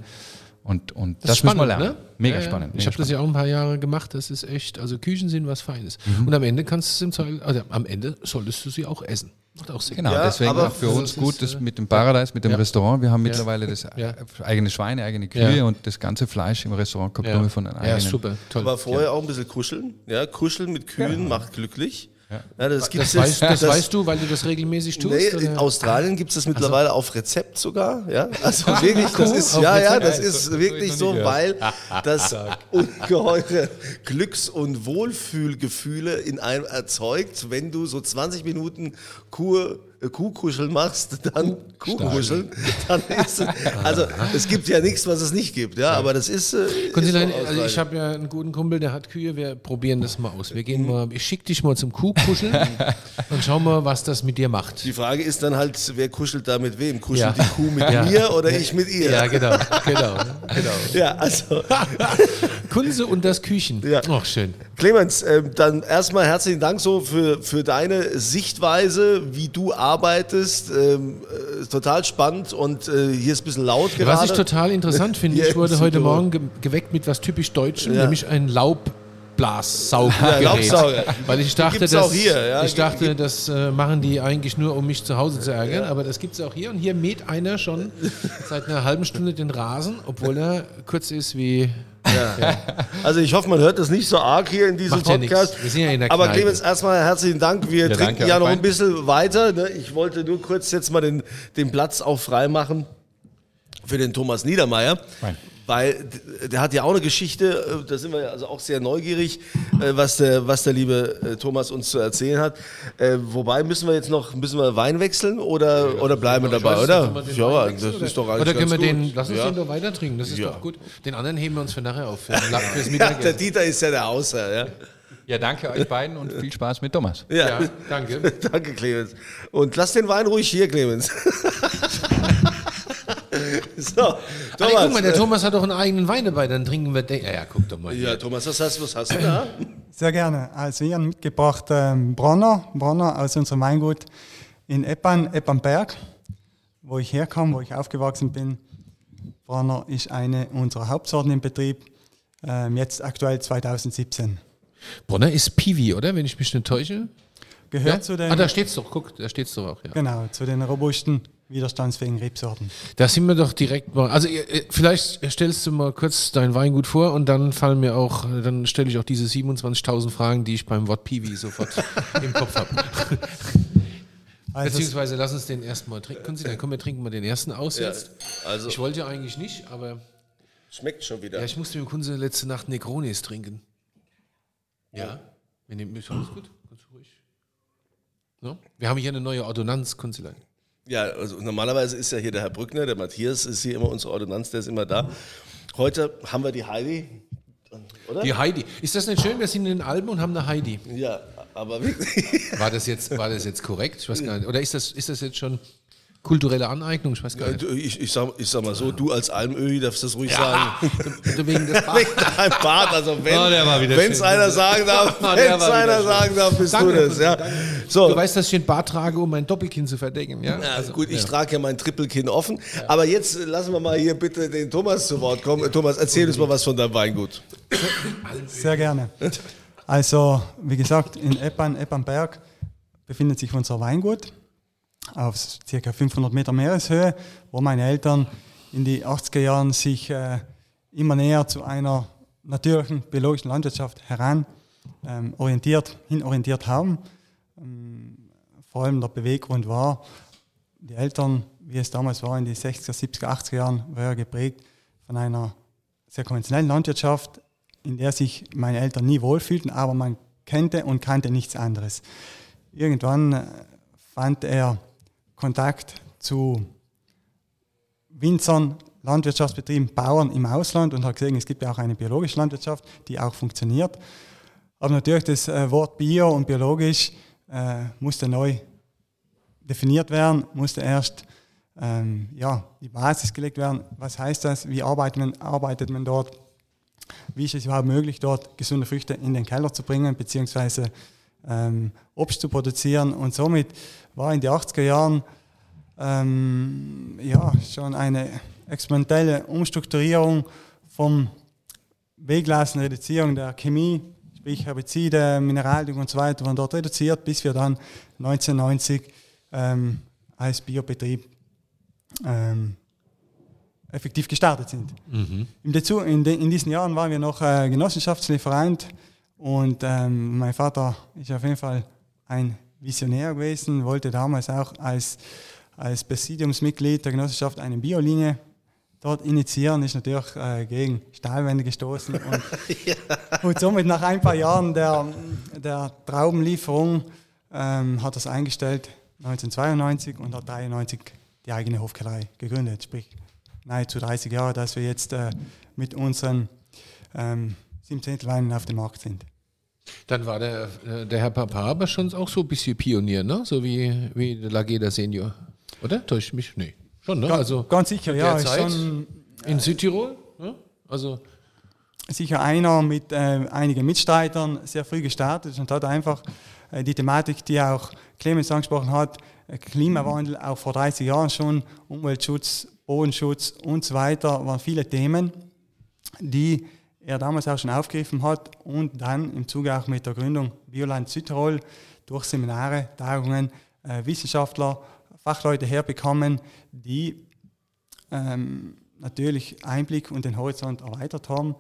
Und, und das, ist müssen wir spannend, lernen. ne? Mega Ja, ja. spannend. Ich mega habe das ja auch ein paar Jahre gemacht. Das ist echt, also Küchen sind was Feines. Mhm. Und am Ende kannst du es im Zweifel, also am Ende solltest du sie auch essen. Macht auch Sinn. Genau, Ja, deswegen auch für uns gut, das äh, mit dem Paradise, mit dem ja. Restaurant. Wir haben mittlerweile das Ja. eigene Schweine, eigene Kühe Ja. und das ganze Fleisch im Restaurant kommt Ja, nur von einem ja eigenen. super, toll. Aber vorher auch ein bisschen kuscheln. Ja, kuscheln mit Kühen macht glücklich. Ja. das das, weißt, jetzt- das, weißt du, weil du das regelmäßig tust? Nee, in? Australien gibt es das mittlerweile auf Rezept sogar. Ja, also wirklich, das ist ja, ja, das ist wirklich so weil das ungeheure Glücks- und Wohlfühlgefühle in einem erzeugt, wenn du so 20 Minuten äh, Kuhkuscheln machst, dann Kuhkuscheln, dann ist es, also es gibt ja nichts, was es nicht gibt, ja, aber das ist. Äh, ist so also ich habe ja einen guten Kumpel, der hat Kühe, wir probieren das mal aus. Wir gehen mal, ich schicke dich mal zum Kuhkuscheln und schauen mal, was das mit dir macht. Die Frage ist dann halt, wer kuschelt da mit wem? Kuschelt Ja. die Kuh mit Ja. mir oder ich mit ihr? Ja, genau, genau, genau. Ja, also Kunze und das Küchen. Ja. Ach, schön. Clemens, ähm, dann erstmal herzlichen Dank so für, für deine Sichtweise, wie du arbeitest. Ähm, äh, total spannend und äh, hier ist ein bisschen laut gerade. Was ich total interessant finde, ich wurde heute. Morgen ge geweckt mit was typisch Deutschem, Ja. nämlich ein Laubblassauggerät. Ja, Laubsauger. Weil ich dachte, das, auch hier, ja. ich dachte, das äh, machen die eigentlich nur, um mich zu Hause zu ärgern, aber das gibt es auch hier. Und hier mäht einer schon seit einer halben Stunde den Rasen, obwohl er kurz ist wie Also ich hoffe, man hört das nicht so arg hier in diesem Macht ja Podcast. nichts. Wir sind ja in der Aber Kneipe. Clemens, erstmal herzlichen Dank. Wir Ja, trinken danke, ja noch ein bisschen weiter. Ne? Ich wollte nur kurz jetzt mal den, den Platz auch freimachen für den Thomas Niedermeyer. Wein. Weil der hat ja auch eine Geschichte, äh, da sind wir ja also auch sehr neugierig, äh, was der, was der liebe äh, Thomas uns zu erzählen hat. Wobei müssen wir jetzt noch, müssen wir Wein wechseln oder, oder bleiben wir dabei, weiß, oder? können wir den Ja, Wein das wechseln, ist doch oder? eigentlich Oder können wir den, gut. lass uns ja. den doch weiter trinken, das ist Ja. doch gut. Den anderen heben wir uns für nachher auf, für, fürs Ja, der. Dieter ist ja der Außer, ja. Ja, danke euch beiden und viel Spaß mit Thomas. Ja, Ja, danke. danke Clemens. Und lass den Wein ruhig hier, Clemens. so, nee, Thomas. guck mal, der Thomas hat doch einen eigenen Wein dabei, dann trinken wir den. Ja, ja, guck doch mal. ja, Hier. Thomas, was hast, was hast du da? Sehr gerne. Also ich habe mitgebracht ähm, Bronner, Bronner aus unserem Weingut in Eppan, Eppernberg, wo ich herkomme, wo ich aufgewachsen bin. Bronner ist eine unserer Hauptsorten im Betrieb, ähm, jetzt aktuell 2017. Bronner ist Piwi, oder? Wenn ich mich nicht täusche. Gehört zu den, ah, da steht's doch, guck, da steht's doch auch, ja. genau, zu den robusten, widerstandsfähigen Rebsorten. Da sind wir doch direkt mal. Also, vielleicht stellst du mal kurz dein Weingut vor und dann fallen mir auch, dann stelle ich auch diese 27.000 Fragen, die ich beim Wort Piwi sofort im Kopf habe. Also Beziehungsweise lass uns den ersten mal trinken. Können Sie, dann kommen wir trinken mal den ersten aus Ja, jetzt. also, Ich wollte ja eigentlich nicht, aber schmeckt schon wieder. ja, ich musste mit dem Kunze letzte Nacht Negronis trinken. Ja. Wir nehmen alles gut, ganz ruhig. No? Wir haben hier eine neue Ordonnanz, Kunzelein. Ja, also normalerweise ist ja hier der Herr Brückner, der Matthias ist hier immer unsere Ordonnanz, der ist immer da. Heute haben wir die Heidi, oder? Die Heidi. Ist das nicht schön? Wir sind in den Alpen und haben eine Heidi. Ja, aber wirklich. War das jetzt, war das jetzt korrekt? Ich weiß gar nicht. Oder ist das, ist das jetzt schon kulturelle Aneignung? Ich weiß gar nicht. Ich, ich, sag, ich sag mal so, du als Almöhi darfst das ruhig sagen. Oder wegen des Wegen deinem Bart, also wenn Oh, es einer sagen darf, Oh, wenn es einer schön. sagen darf, bist Danke, du das. Ja. Du So, weißt, dass ich den Bart trage, um mein Doppelkinn zu verdecken, ja? ja, gut, ich trage ja mein Trippelkinn offen. Aber jetzt lassen wir mal hier bitte den Thomas zu Wort kommen. Thomas, erzähl uns mal was von deinem Weingut. Sehr gerne. Also, wie gesagt, in Eppan, Eppernberg befindet sich unser Weingut auf ca. 500 Meter Meereshöhe, wo meine Eltern in die 80er Jahren sich äh, immer näher zu einer natürlichen biologischen Landwirtschaft heran ähm, orientiert, hinorientiert haben. Ähm, vor allem der Beweggrund war, die Eltern, wie es damals war in den 60er, 70er, 80er Jahren, war ja geprägt von einer sehr konventionellen Landwirtschaft, in der sich meine Eltern nie wohlfühlten, aber man kannte und kannte nichts anderes. Irgendwann äh, fand er Kontakt zu Winzern, Landwirtschaftsbetrieben, Bauern im Ausland und hat gesehen, es gibt ja auch eine biologische Landwirtschaft, die auch funktioniert. Aber natürlich das äh, Wort Bio und biologisch äh, musste neu definiert werden, musste erst ähm, ja, die Basis gelegt werden. Was heißt das? Wie arbeitet man, arbeitet man dort? Wie ist es überhaupt möglich, dort gesunde Früchte in den Keller zu bringen, beziehungsweise ähm, Obst zu produzieren? Und somit war in den 80er Jahren ähm, ja, schon eine experimentelle Umstrukturierung vom Weglassen, Reduzierung der Chemie, sprich Herbizide, Mineraldung und so weiter, waren dort reduziert, bis wir dann 1990 ähm, als Biobetrieb ähm, effektiv gestartet sind. Mhm. In, in, diesen Jahren waren wir noch äh, Genossenschaftslieferant und ähm, mein Vater ist auf jeden Fall ein Visionär gewesen, wollte damals auch als, als Präsidiumsmitglied der Genossenschaft eine Biolinie dort initiieren, ist natürlich äh, gegen Stahlwände gestoßen. Und, ja. und, somit nach ein paar Jahren der, der Traubenlieferung ähm, hat er es eingestellt, 1992, und hat 1993 die eigene Hofkellerei gegründet. Sprich, nahezu 30 Jahre, dass wir jetzt äh, mit unseren ähm, 17 Weinen auf dem Markt sind. Dann war der, äh, der Herr Papa aber schon auch so ein bisschen Pionier, ne? so wie, wie der Lageda Senior. Oder? Täuscht mich? Nee. Schon, ne? also ganz sicher, ja. Schon, in Südtirol? Ne? Also sicher einer mit äh, einigen Mitstreitern sehr früh gestartet und hat einfach äh, die Thematik, die auch Clemens angesprochen hat, äh, Klimawandel auch vor 30 Jahren schon, Umweltschutz, Bodenschutz und so weiter, waren viele Themen, die er damals auch schon aufgegriffen hat und dann im Zuge auch mit der Gründung Bioland Südtirol durch Seminare, Tagungen, äh, Wissenschaftler, Fachleute herbekommen, die ähm, natürlich Einblick und den Horizont erweitert haben.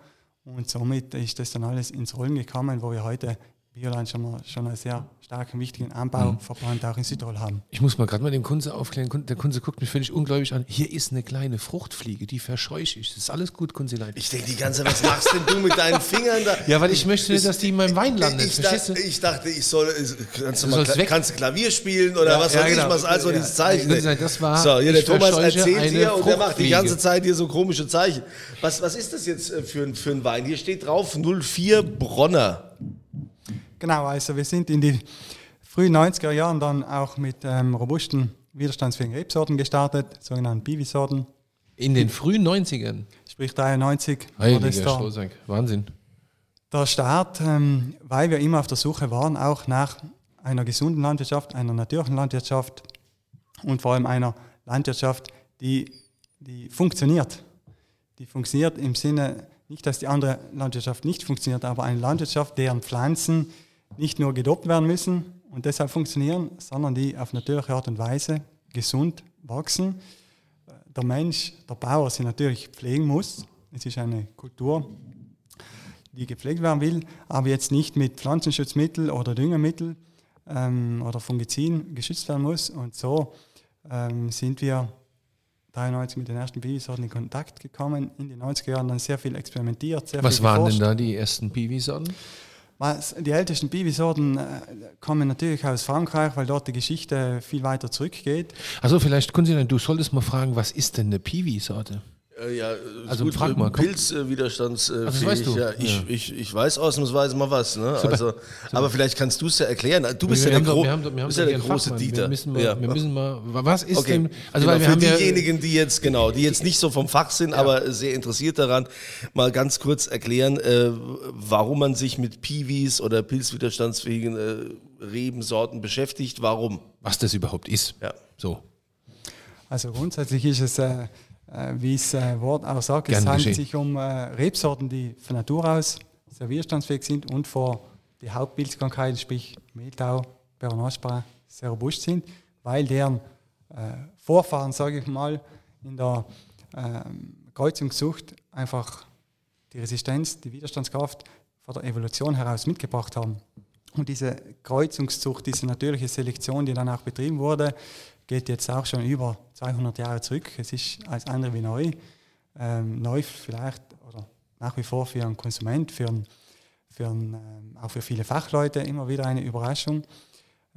Und somit ist das dann alles ins Rollen gekommen, wo wir heute Bioland schon, mal, schon einen sehr starken, wichtigen Anbauverband mhm. auch in Südtirol haben. Ich muss mal gerade mal den Kunze aufklären. Der Kunze guckt mich völlig ungläubig an. Hier ist eine kleine Fruchtfliege, die verscheuche ich. Das ist alles gut, Kunzelein. Ich denke die ganze Zeit, was machst denn du mit deinen Fingern da? Ja, weil ich möchte, dass die in meinem Wein landet. Ich, dachte, ich dachte, ich soll, kannst du, mal, kannst du Klavier spielen oder ja, was soll genau. ich, was also ja. dieses Zeichen. Ja, das war, so, hier der Thomas erzählt hier und der macht die ganze Zeit hier so komische Zeichen. Was, was ist das jetzt äh, für, für ein Wein? Hier steht drauf 04 Bronner. Genau, also wir sind in die frühen 90er Jahren dann auch mit ähm, robusten, widerstandsfähigen Rebsorten gestartet, sogenannten Bivi-Sorten. In den frühen 90ern? Sprich 93. Heiliger Wahnsinn. Der Start, ähm, weil wir immer auf der Suche waren, auch nach einer gesunden Landwirtschaft, einer natürlichen Landwirtschaft und vor allem einer Landwirtschaft, die, die funktioniert. Die funktioniert im Sinne, nicht, dass die andere Landwirtschaft nicht funktioniert, aber eine Landwirtschaft, deren Pflanzen nicht nur gedopt werden müssen und deshalb funktionieren, sondern die auf natürliche Art und Weise gesund wachsen. Der Mensch, der Bauer sie natürlich pflegen muss. Es ist eine Kultur, die gepflegt werden will, aber jetzt nicht mit Pflanzenschutzmittel oder Düngemittel ähm, oder Fungiziden geschützt werden muss. Und so ähm, sind wir 93 mit den ersten Biwisorten in Kontakt gekommen, in den 90er Jahren dann sehr viel experimentiert. Sehr Was viel waren denn da die ersten Biwisorten? Die ältesten Bibisorten äh, kommen natürlich aus Frankreich, weil dort die Geschichte viel weiter zurückgeht. Also vielleicht, Kunzi, du solltest mal fragen, was ist denn eine Piwi-Sorte? Äh, ja, also gut, frag mal. Pilzwiderstandsfähig. Also weißt du? ja, ich, ja. Ich, ich weiß ausnahmsweise mal was. Ne? Also, Super. aber vielleicht kannst du es ja erklären. Du bist wir ja der, gro haben, bist ja der große Fachmann. Dieter. Wir müssen, mal, ja. wir müssen mal, was ist okay. denn, also genau, weil wir für haben diejenigen, die jetzt, genau, die jetzt nicht so vom Fach sind, ja. aber sehr interessiert daran, mal ganz kurz erklären, äh, warum man sich mit Piwis oder pilzwiderstandsfähigen äh, Rebensorten beschäftigt, warum. Was das überhaupt ist. Ja. So. Also grundsätzlich ist es äh, äh, wie es äh, Wort auch sagt, es handelt geschehen. sich um äh, Rebsorten, die von Natur aus sehr widerstandsfähig sind und vor die Hauptpilzkrankheiten, sprich Mehltau, Peronospora, sehr robust sind, weil deren äh, Vorfahren, sage ich mal, in der ähm, Kreuzungssucht einfach die Resistenz, die Widerstandskraft von der Evolution heraus mitgebracht haben. Und diese Kreuzungszucht, diese natürliche Selektion, die dann auch betrieben wurde, geht jetzt auch schon über 200 Jahre zurück. Es ist als andere wie neu. Ähm, neu vielleicht oder nach wie vor für einen Konsument, für, einen, für einen, ähm, auch für viele Fachleute immer wieder eine Überraschung.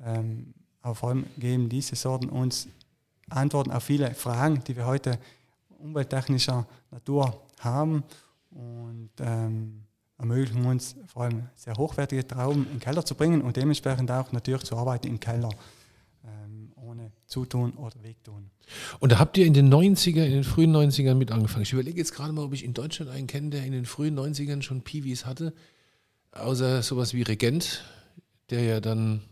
Ähm, aber vor allem geben diese Sorten uns Antworten auf viele Fragen, die wir heute umwelttechnischer Natur haben und ähm, ermöglichen uns vor allem sehr hochwertige Trauben in den Keller zu bringen und dementsprechend auch natürlich zu arbeiten im Keller Zutun oder Wegtun. Und da habt ihr in den 90er, in den frühen 90ern mit angefangen. Ich überlege jetzt gerade mal, ob ich in Deutschland einen kenne, der in den frühen 90ern schon Piwis hatte, außer sowas wie Regent, der ja dann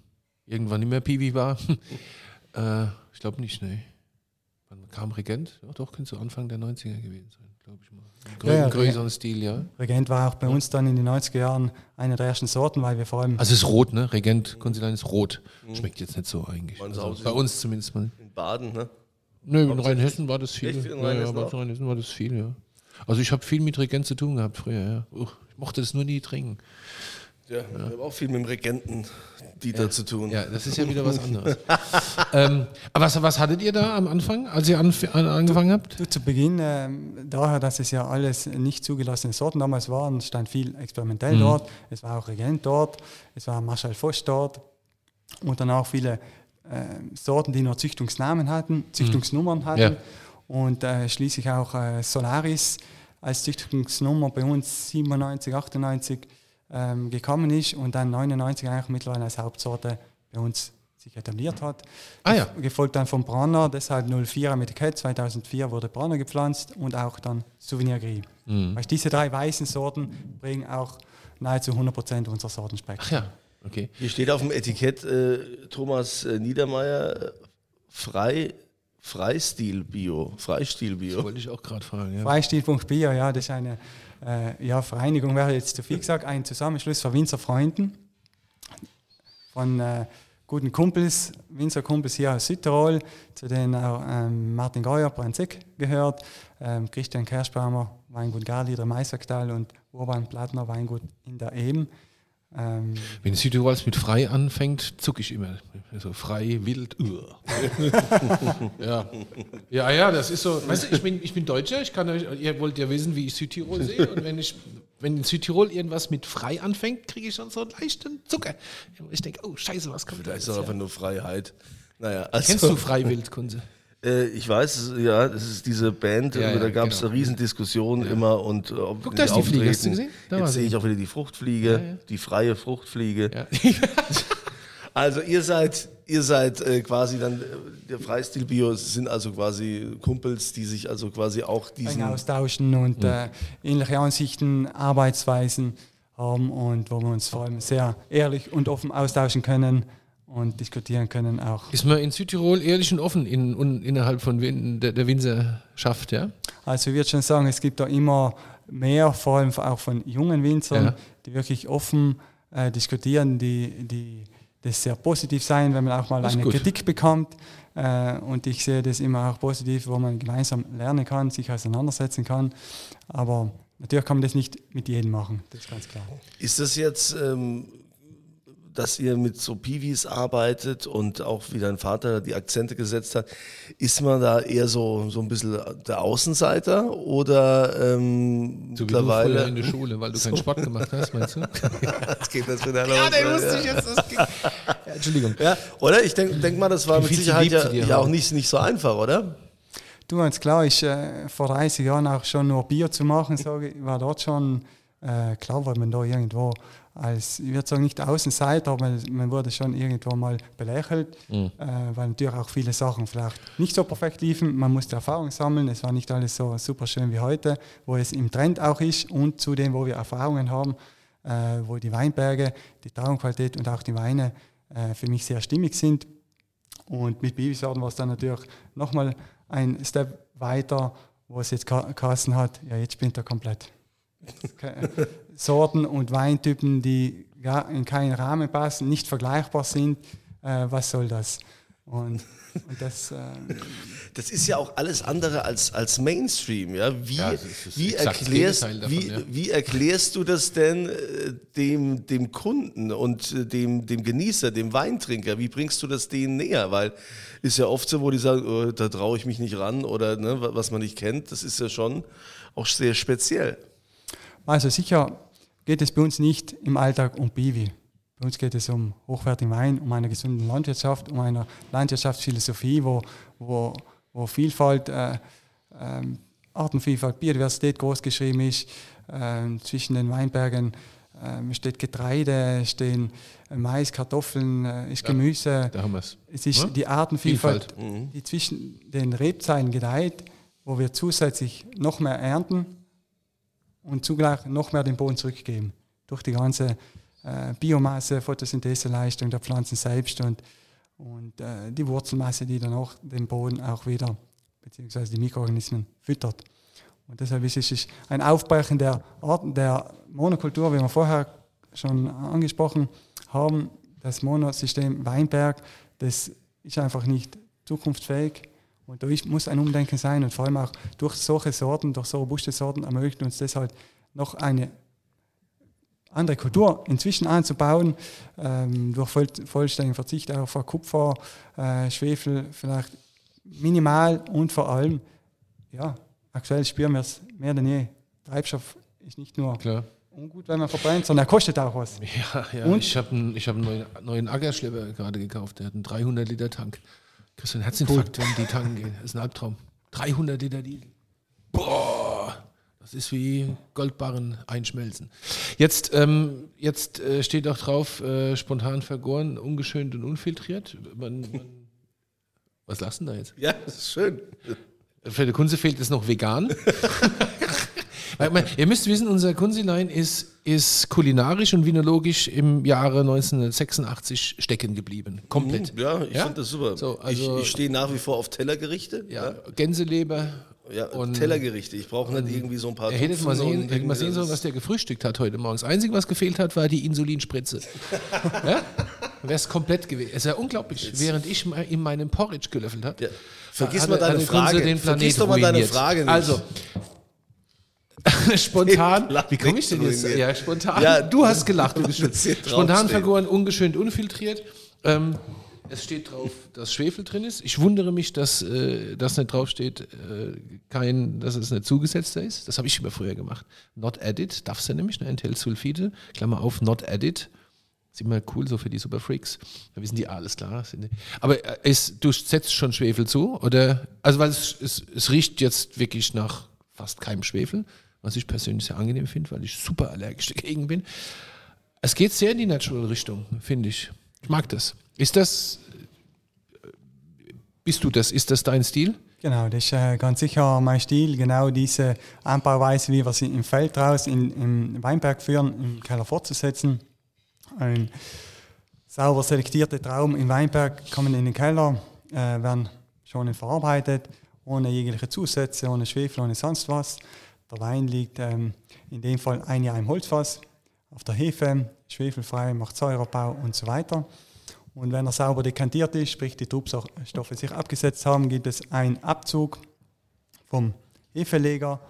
irgendwann nicht mehr Piwi war. äh, ich glaube nicht, ne. Wann kam Regent? Ja, doch, könnte so Anfang der 90er gewesen sein, glaube ich mal. Im grö Ja, ja, größeren Stil, ja. Regent war auch bei uns dann in den 90er Jahren eine der ersten Sorten, weil wir vor allem Also es ist rot, ne? Regent Konsilein ist rot. Schmeckt jetzt nicht so eigentlich. Also bei uns zumindest mal. In Baden, ne? Nö, in Rheinhessen war das viel. In ja, ja, Rheinhessen auch? in Rheinhessen war das viel, ja. Also ich habe viel mit Regent zu tun gehabt früher, ja. Uch, ich mochte das nur nie trinken. Ja, ich habe auch viel mit dem Regenten Dieter zu tun. Ja, das ist ja wieder was anderes. ähm, aber was, was hattet ihr da am Anfang, als ihr anf an, angefangen habt? Du, zu Beginn, ähm, daher, dass es ja alles nicht zugelassene Sorten damals waren, stand viel experimentell dort. Es war auch Regent dort, es war Marshall Foch dort und dann auch viele ähm, Sorten, die nur Züchtungsnamen hatten, Züchtungsnummern hatten. Ja. Und äh, schließlich auch äh, Solaris als Züchtungsnummer bei uns 97, 98 ähm, gekommen ist und dann 99 eigentlich mittlerweile als Hauptsorte bei uns sich etabliert hat. Ah ja. Gefolgt dann vom Bronner, deshalb 04 am Etikett, 2004 wurde Bronner gepflanzt und auch dann Souvenir Gris. Mhm. Weil diese drei weißen Sorten bringen auch nahezu 100% unserer Sortenspektrum. Ach ja, okay. Hier steht auf dem Etikett äh, Thomas äh, Niedermeyer äh, frei, Freistil-Bio. Freistil-Bio. Wollte ich auch gerade fragen. Ja. Freistil.bio, ja, das ist eine äh, ja, Vereinigung, wäre jetzt zu viel gesagt, ein Zusammenschluss von Winzerfreunden, von äh, guten Kumpels, Winzerkumpels hier aus Südtirol, zu denen auch ähm, Martin Geuer, Brandseck gehört, ähm, Christian Kerschbaumer, Weingut Garlieder, Meißertal und Urban Plattner, Weingut in der Ehm. Ähm, Wenn Südtirol's mit frei anfängt, zucke ich immer. Also frei, wild. ja. ja, ja, das ist so. Weißt du, ich bin, ich bin Deutscher, ich kann euch, ihr wollt ja wissen, wie ich Südtirol sehe. Und wenn ich, wenn in Südtirol irgendwas mit frei anfängt, kriege ich schon so einen leichten Zucker. Ich denke, oh Scheiße, was kommt da Das ist doch einfach nur Freiheit. Naja, also, Kennst du Freiwild, Kunze? Äh, ich weiß, ja, das ist diese Band, Ja, da ja, gab es genau. eine Riesendiskussion immer und äh, ob Guck, da ist die Fliege, hast du gesehen? Da Jetzt sehe ich auch wieder die Fruchtfliege, die freie Fruchtfliege. Ja. Also ihr seid, ihr seid äh, quasi dann, äh, der Freistil-Bio sind also quasi Kumpels, die sich also quasi auch diesen... eng austauschen und äh, ähnliche Ansichten, Arbeitsweisen haben und wo wir uns vor allem sehr ehrlich und offen austauschen können und diskutieren können auch. Ist man in Südtirol ehrlich und offen in, un, innerhalb von Win, der, der Winzerschaft, ja? Also ich würde schon sagen, es gibt da immer mehr, vor allem auch von jungen Winzern, Ja. die wirklich offen äh, diskutieren, die, die das sehr positiv sein, wenn man auch mal eine gut. Kritik bekommt. Äh, und ich sehe das immer auch positiv, wo man gemeinsam lernen kann, sich auseinandersetzen kann. Aber natürlich kann man das nicht mit jedem machen, das ist ganz klar. Ist das jetzt, ähm, dass ihr mit so Piwis arbeitet und auch wie dein Vater die Akzente gesetzt hat, ist man da eher so, so ein bisschen der Außenseiter oder ähm, So wie du in mittlerweile... der Schule, weil du keinen Sport gemacht hast, meinst du? Jetzt geht das wieder los. ja, den wusste ich jetzt. Das ging. Ja, Entschuldigung. Ja, oder? Ich denke denk mal, das war mit Sicherheit ja, dir ja auch nicht, nicht so einfach, oder? Du, ganz klar, ist äh, vor 30 Jahren auch schon nur Bier zu machen, sage ich, war dort schon äh, klar, weil man da irgendwo als, ich würde sagen, nicht Außenseiter, aber man, man wurde schon irgendwo mal belächelt, äh, weil natürlich auch viele Sachen vielleicht nicht so perfekt liefen. Man musste Erfahrung sammeln, es war nicht alles so super schön wie heute, wo es im Trend auch ist und zudem, wo wir Erfahrungen haben, äh, wo die Weinberge, die Traubenqualität und auch die Weine äh, für mich sehr stimmig sind. Und mit Babysorten war es dann natürlich nochmal ein Step weiter, wo es jetzt Ka- Kassen hat. Ja, jetzt spinnt er komplett. Sorten und Weintypen, die gar in keinen Rahmen passen, nicht vergleichbar sind. Äh, was soll das? Und, und das, äh, Das ist ja auch alles andere als, als Mainstream. Ja? Wie, Ja, wie, erklärst, davon, wie, ja. wie erklärst du das denn äh, dem, dem Kunden und äh, dem, dem Genießer, dem Weintrinker? Wie bringst du das denen näher? Weil ist ja oft so, wo die sagen, oh, da traue ich mich nicht ran oder ne, wa- was man nicht kennt. Das ist ja schon auch sehr speziell. Also sicher geht es bei uns nicht im Alltag um Biwi. Bei uns geht es um hochwertigen Wein, um eine gesunde Landwirtschaft, um eine Landwirtschaftsphilosophie, wo, wo, wo Vielfalt, äh, ähm, Artenvielfalt, Biodiversität groß geschrieben ist. Ähm, zwischen den Weinbergen ähm, steht Getreide, stehen Mais, Kartoffeln, äh, ist Gemüse. Da haben wir es. Ist Ja? die Artenvielfalt, Vielfalt. die zwischen den Rebzeilen gedeiht, wo wir zusätzlich noch mehr ernten und zugleich noch mehr den Boden zurückgeben. Durch die ganze äh, Biomasse, Photosyntheseleistung der Pflanzen selbst und, und äh, die Wurzelmasse, die dann auch den Boden auch wieder, beziehungsweise die Mikroorganismen füttert. Und deshalb ist es ein Aufbrechen der Arten der Monokultur, wie wir vorher schon angesprochen haben. Das Monosystem Weinberg, das ist einfach nicht zukunftsfähig. Und da ist, muss ein Umdenken sein und vor allem auch durch solche Sorten, durch so robuste Sorten ermöglicht uns das halt noch eine andere Kultur inzwischen anzubauen, ähm, durch voll, vollständigen Verzicht auf Kupfer, äh, Schwefel vielleicht minimal und vor allem, ja, aktuell spüren wir es mehr denn je. Treibstoff ist nicht nur Klar. ungut, wenn man verbrennt, sondern er kostet auch was. Ja, ja. Und? ich habe einen, hab einen neuen, neuen Ackerschlepper gerade gekauft. Der hat einen 300 Liter Tank. Einen Herzinfarkt, wenn die tanken gehen. Das ist ein Albtraum. 300 Liter Diesel. Boah, das ist wie Goldbarren einschmelzen. Jetzt, ähm, jetzt äh, steht auch drauf, äh, spontan vergoren, ungeschönt und unfiltriert. Man, man, was lassen da jetzt? Ja, das ist schön. Für die Kunze fehlt es noch vegan. Man, ihr müsst wissen, unser Kunzilein ist, ist kulinarisch und vinologisch im Jahre 1986 stecken geblieben. Komplett. Ja, ich Ja? finde das super. So, also- ich ich stehe nach wie vor auf Tellergerichte. Ja, Gänseleber. Ja, Und- Tellergerichte. Ich brauche nicht irgendwie so ein paar Ihr hättet mal sehen, und hättet mal sehen sollen, was der gefrühstückt hat heute Morgen. Das Einzige, was gefehlt hat, war die Insulinspritze. ja? Wäre es komplett gewesen. Es ist ja unglaublich. Während ich in meinem Porridge gelöffelt habe, Ja. Vergiss mal er- deine Frage. Den Vergiss doch mal deine ruiniert. Frage nicht. Also, spontan, wie komme ich denn jetzt? Ja, spontan. Ja, du hast gelacht, hier Spontan vergoren, ungeschönt, unfiltriert. Ähm, es steht drauf, dass Schwefel drin ist. Ich wundere mich, dass äh, das nicht draufsteht, äh, kein, dass es nicht zugesetzter ist. Das habe ich immer früher gemacht. Not added, darfst du nämlich, ne? Enthält Sulfide, Klammer auf, not added. Ist immer cool so für die Superfreaks. Da wissen die, alles klar. Aber äh, ist, du setzt schon Schwefel zu? Oder? Also, weil es, es, es riecht jetzt wirklich nach fast keinem Schwefel, was ich persönlich sehr angenehm finde, weil ich super allergisch dagegen bin. Es geht sehr in die Natural-Richtung, finde ich. Ich mag das. Ist das, äh, bist du das, ist das dein Stil? Genau, das ist äh, ganz sicher mein Stil, genau diese Anbauweise, wie wir sie im Feld raus in, im Weinberg führen, im Keller fortzusetzen. Ein sauber selektierte Trauben im Weinberg kommen in den Keller, äh, werden schon verarbeitet, ohne jegliche Zusätze, ohne Schwefel, ohne sonst was. Der Wein liegt ähm, in dem Fall ein Jahr im Holzfass, auf der Hefe, schwefelfrei, macht Säureabbau und so weiter. Und wenn er sauber dekantiert ist, sprich die Trubstoffe sich abgesetzt haben, gibt es einen Abzug vom Hefeleger,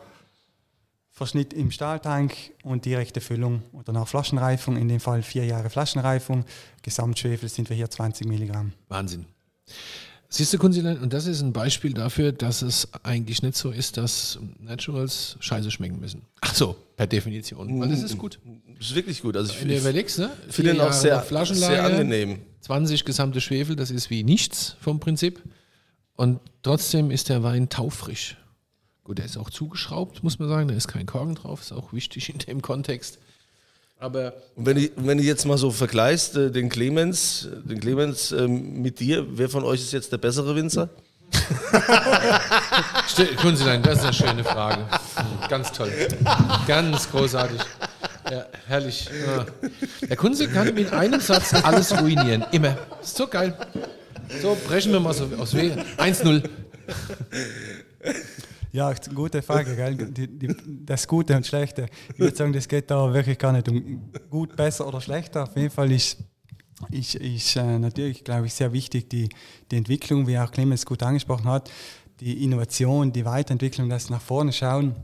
Verschnitt im Stahltank und direkte Füllung oder nach Flaschenreifung, in dem Fall vier Jahre Flaschenreifung. Gesamtschwefel sind wir hier 20 Milligramm. Wahnsinn. Siehst du, Kunzilein, und das ist ein Beispiel dafür, dass es eigentlich nicht so ist, dass Naturals scheiße schmecken müssen. Ach so, per Definition. Weil das ist gut. Das ist wirklich gut. Also ich Wenn du finde überlegst, ne? find Vier den auch sehr, sehr angenehm. 20 gesamte Schwefel, das ist wie nichts vom Prinzip. Und trotzdem ist der Wein taufrisch. Gut, der ist auch zugeschraubt, muss man sagen. Da ist kein Korken drauf, ist auch wichtig in dem Kontext. Aber Und wenn, ich, wenn du jetzt mal so vergleichst, äh, den Clemens, äh, den Clemens ähm, mit dir, wer von euch ist jetzt der bessere Winzer? Still, Kunzilein, das ist eine schöne Frage. Ganz toll. Ganz großartig. Ja, herrlich. Ja. Der Kunze kann mit einem Satz alles ruinieren. Immer. Ist so geil. So, brechen wir mal so aus Wege. 1-0. Ja, gute Frage, gell? Die, die, das Gute und Schlechte. Ich würde sagen, das geht da wirklich gar nicht um gut, besser oder schlechter. Auf jeden Fall ist ist, ist äh, natürlich, glaube ich, sehr wichtig, die, die Entwicklung, wie auch Clemens gut angesprochen hat, die Innovation, die Weiterentwicklung, das nach vorne schauen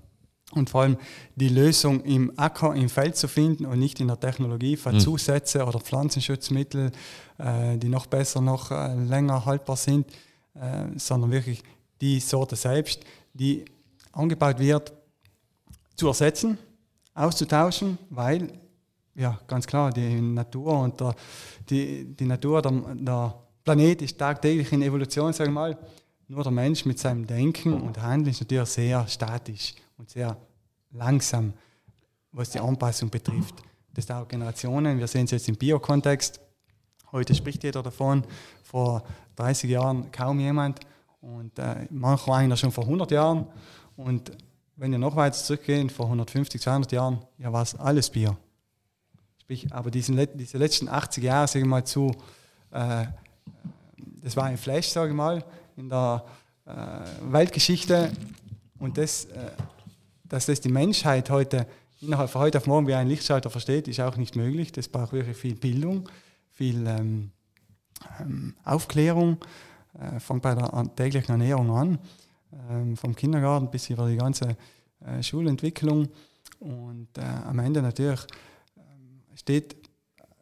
und vor allem die Lösung im Acker, im Feld zu finden und nicht in der Technologie für mhm. Zusätze oder Pflanzenschutzmittel, äh, die noch besser, noch äh, länger haltbar sind, äh, sondern wirklich die Sorte selbst, die angebaut wird, zu ersetzen, auszutauschen, weil, ja, ganz klar, die Natur und der, die, die Natur, der, der Planet ist tagtäglich in Evolution, sagen wir mal. Nur der Mensch mit seinem Denken und Handeln ist natürlich sehr statisch und sehr langsam, was die Anpassung betrifft. Das dauert Generationen. Wir sehen es jetzt im Biokontext. Heute spricht jeder davon, vor 30 Jahren kaum jemand und äh, manche einer schon vor 100 Jahren. Und wenn wir noch weiter zurückgehen, vor 150, 200 Jahren, ja, war es alles Bier. Sprich, aber diesen, diese letzten 80 Jahre, sage ich mal, zu, äh, das war ein Flash, sage ich mal, in der äh, Weltgeschichte. Und das, äh, dass das die Menschheit heute innerhalb von heute auf morgen wie ein Lichtschalter versteht, ist auch nicht möglich. Das braucht wirklich viel Bildung, viel ähm, ähm Aufklärung, äh, fängt bei der täglichen Ernährung an, ähm, vom Kindergarten bis über die ganze äh, Schulentwicklung. Und äh, am Ende natürlich ähm, steht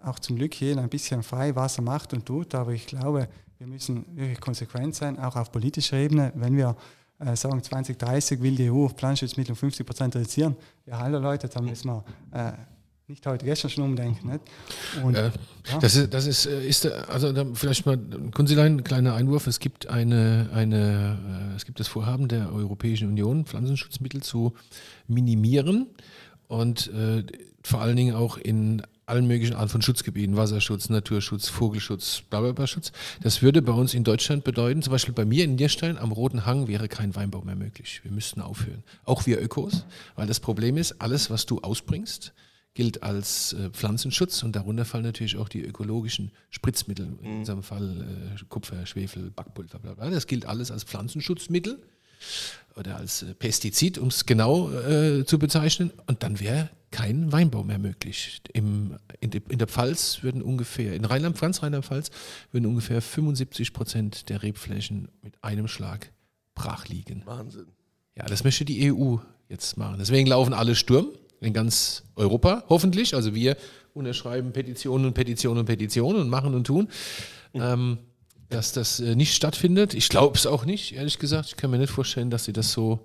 auch zum Glück jeder ein bisschen frei, was er macht und tut, aber ich glaube, wir müssen wirklich konsequent sein, auch auf politischer Ebene, wenn wir äh, sagen, 2030 will die EU Pflanzenschutzmittel um 50 Prozent reduzieren. Ja, hallo Leute, dann müssen wir äh, nicht heute, gestern schon umdenken. Nicht? Und, äh, ja. Das ist, das ist, äh, ist also vielleicht mal, Kunzilein, ein kleiner Einwurf. Es gibt eine, eine, äh, es gibt das Vorhaben der Europäischen Union, Pflanzenschutzmittel zu minimieren und äh, vor allen Dingen auch in allen möglichen Arten von Schutzgebieten, Wasserschutz, Naturschutz, Vogelschutz, Blablabla-Schutz. Das würde bei uns in Deutschland bedeuten, zum Beispiel bei mir in Nierstein am Roten Hang wäre kein Weinbau mehr möglich. Wir müssten aufhören. Auch wir Ökos, weil das Problem ist, alles, was du ausbringst, gilt als äh, Pflanzenschutz und darunter fallen natürlich auch die ökologischen Spritzmittel, in mhm. unserem Fall äh, Kupfer, Schwefel, Backpulver, bla bla. Das gilt alles als Pflanzenschutzmittel oder als äh, Pestizid, um es genau äh, zu bezeichnen. Und dann wäre kein Weinbau mehr möglich. Im, in, de, in, der Pfalz würden ungefähr, in Rheinland-Pfalz, Rheinland-Pfalz, würden ungefähr 75 Prozent der Rebflächen mit einem Schlag brach liegen. Wahnsinn. Ja, das möchte die EU jetzt machen. Deswegen laufen alle Sturm in ganz Europa, hoffentlich. Also wir unterschreiben Petitionen und Petitionen und Petitionen und machen und tun. Mhm. Ähm, dass das äh, nicht stattfindet. Ich glaube es auch nicht, ehrlich gesagt. Ich kann mir nicht vorstellen, dass sie das so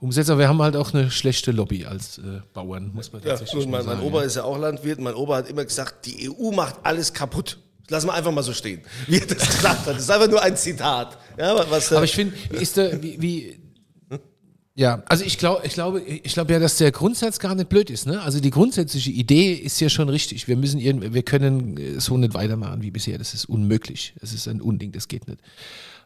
umsetzen. Aber wir haben halt auch eine schlechte Lobby als äh, Bauern, muss man tatsächlich ja, mein, sagen. Mein Opa ist ja auch Landwirt. Mein Opa hat immer gesagt, die EU macht alles kaputt. Lass mal einfach mal so stehen, wie er das gesagt hat. Das ist einfach nur ein Zitat. Ja, was, Aber ich finde, wie, wie ja, also ich glaube, ich glaube, ich glaube ja, dass der Grundsatz gar nicht blöd ist. Ne? Also die grundsätzliche Idee ist ja schon richtig. Wir müssen irgendwie, wir können so nicht weitermachen wie bisher. Das ist unmöglich. Das ist ein Unding. Das geht nicht.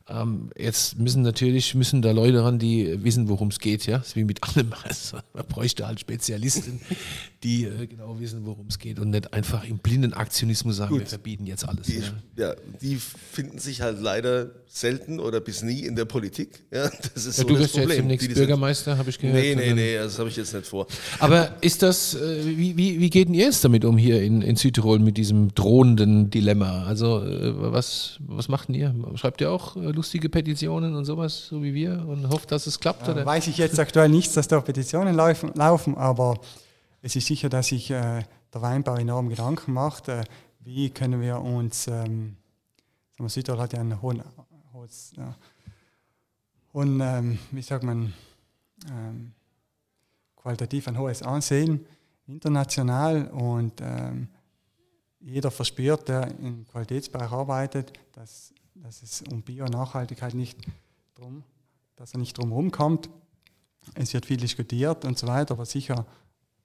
Ähm, jetzt müssen natürlich müssen da Leute ran, die wissen, worum es geht. Ja, das ist wie mit allem. Also, man bräuchte halt Spezialisten, die äh, genau wissen, worum es geht und nicht einfach im blinden Aktionismus sagen, Gut. wir verbieten jetzt alles. Die, ja. ja. die finden sich halt leider selten oder bis nie in der Politik. Ja, das ist ja, so du wirst jetzt demnächst Bürgermeister, habe ich gehört. Nee, nee, nee, das habe ich jetzt nicht vor. Aber ist das, äh, wie, wie, wie geht denn ihr jetzt damit um hier in, in Südtirol mit diesem drohenden Dilemma? Also äh, was, was macht denn ihr? Schreibt ihr auch lustige Petitionen und sowas, so wie wir, und hofft, dass es klappt? Oder? Weiß ich jetzt aktuell nicht, dass da Petitionen laufen, laufen aber es ist sicher, dass sich äh, der Weinbau enorm Gedanken macht, äh, wie können wir uns, ähm, Südtirol hat ja einen hohen, hohen ähm, wie sagt man, ähm, qualitativ ein hohes Ansehen international und ähm, jeder verspürt, der im Qualitätsbereich arbeitet, dass, dass es um Bio-Nachhaltigkeit nicht drum, dass er nicht drum herum kommt. Es wird viel diskutiert und so weiter, aber sicher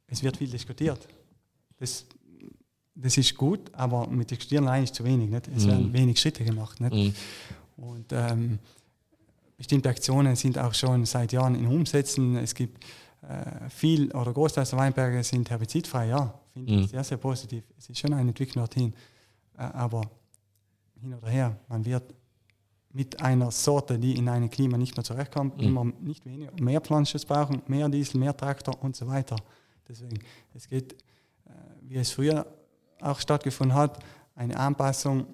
es wird viel diskutiert. Das, das ist gut, aber mit Diskutieren allein ist zu wenig. Nicht? Es mm. werden wenig Schritte gemacht. Nicht? Mm. Und ähm, bestimmte Aktionen sind auch schon seit Jahren in Umsetzen. Es gibt äh, viel oder Großteil der Weinberge sind herbizidfrei. Ja, finde ich mm. sehr, sehr positiv. Es ist schon eine Entwicklung dorthin. Äh, aber hin oder her, man wird mit einer Sorte, die in einem Klima nicht mehr zurechtkommt, immer nicht weniger, mehr Pflanzenschutz brauchen, mehr Diesel, mehr Traktor und so weiter. Deswegen, es geht, äh, wie es früher auch stattgefunden hat, eine Anpassung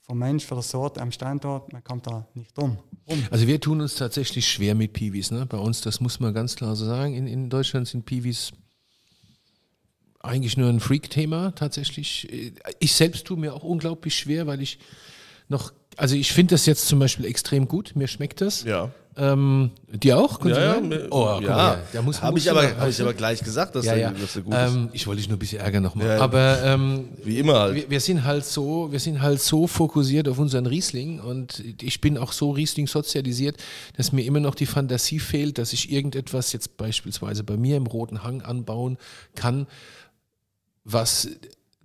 vom Mensch, für das Sorte am Standort, man kommt da nicht drum. rum. Also wir tun uns tatsächlich schwer mit Piwis. Ne? Bei uns, das muss man ganz klar so sagen, in, in Deutschland sind Piwis eigentlich nur ein Freak-Thema tatsächlich. Ich selbst tue mir auch unglaublich schwer, weil ich noch, also ich finde das jetzt zum Beispiel extrem gut, mir schmeckt das. Ja. Ähm, dir auch? Ja, ja, oh, ja. da muss- habe ich, aber, hab ich aber gleich gesagt, dass ja, der ja. dass der gut ist. Ähm, ich wollte dich nur ein bisschen ärgern nochmal. Ja. Aber ähm, Wie immer halt. wir, wir sind halt so, wir sind halt so fokussiert auf unseren Riesling und ich bin auch so Riesling sozialisiert, dass mir immer noch die Fantasie fehlt, dass ich irgendetwas jetzt beispielsweise bei mir im Roten Hang anbauen kann, was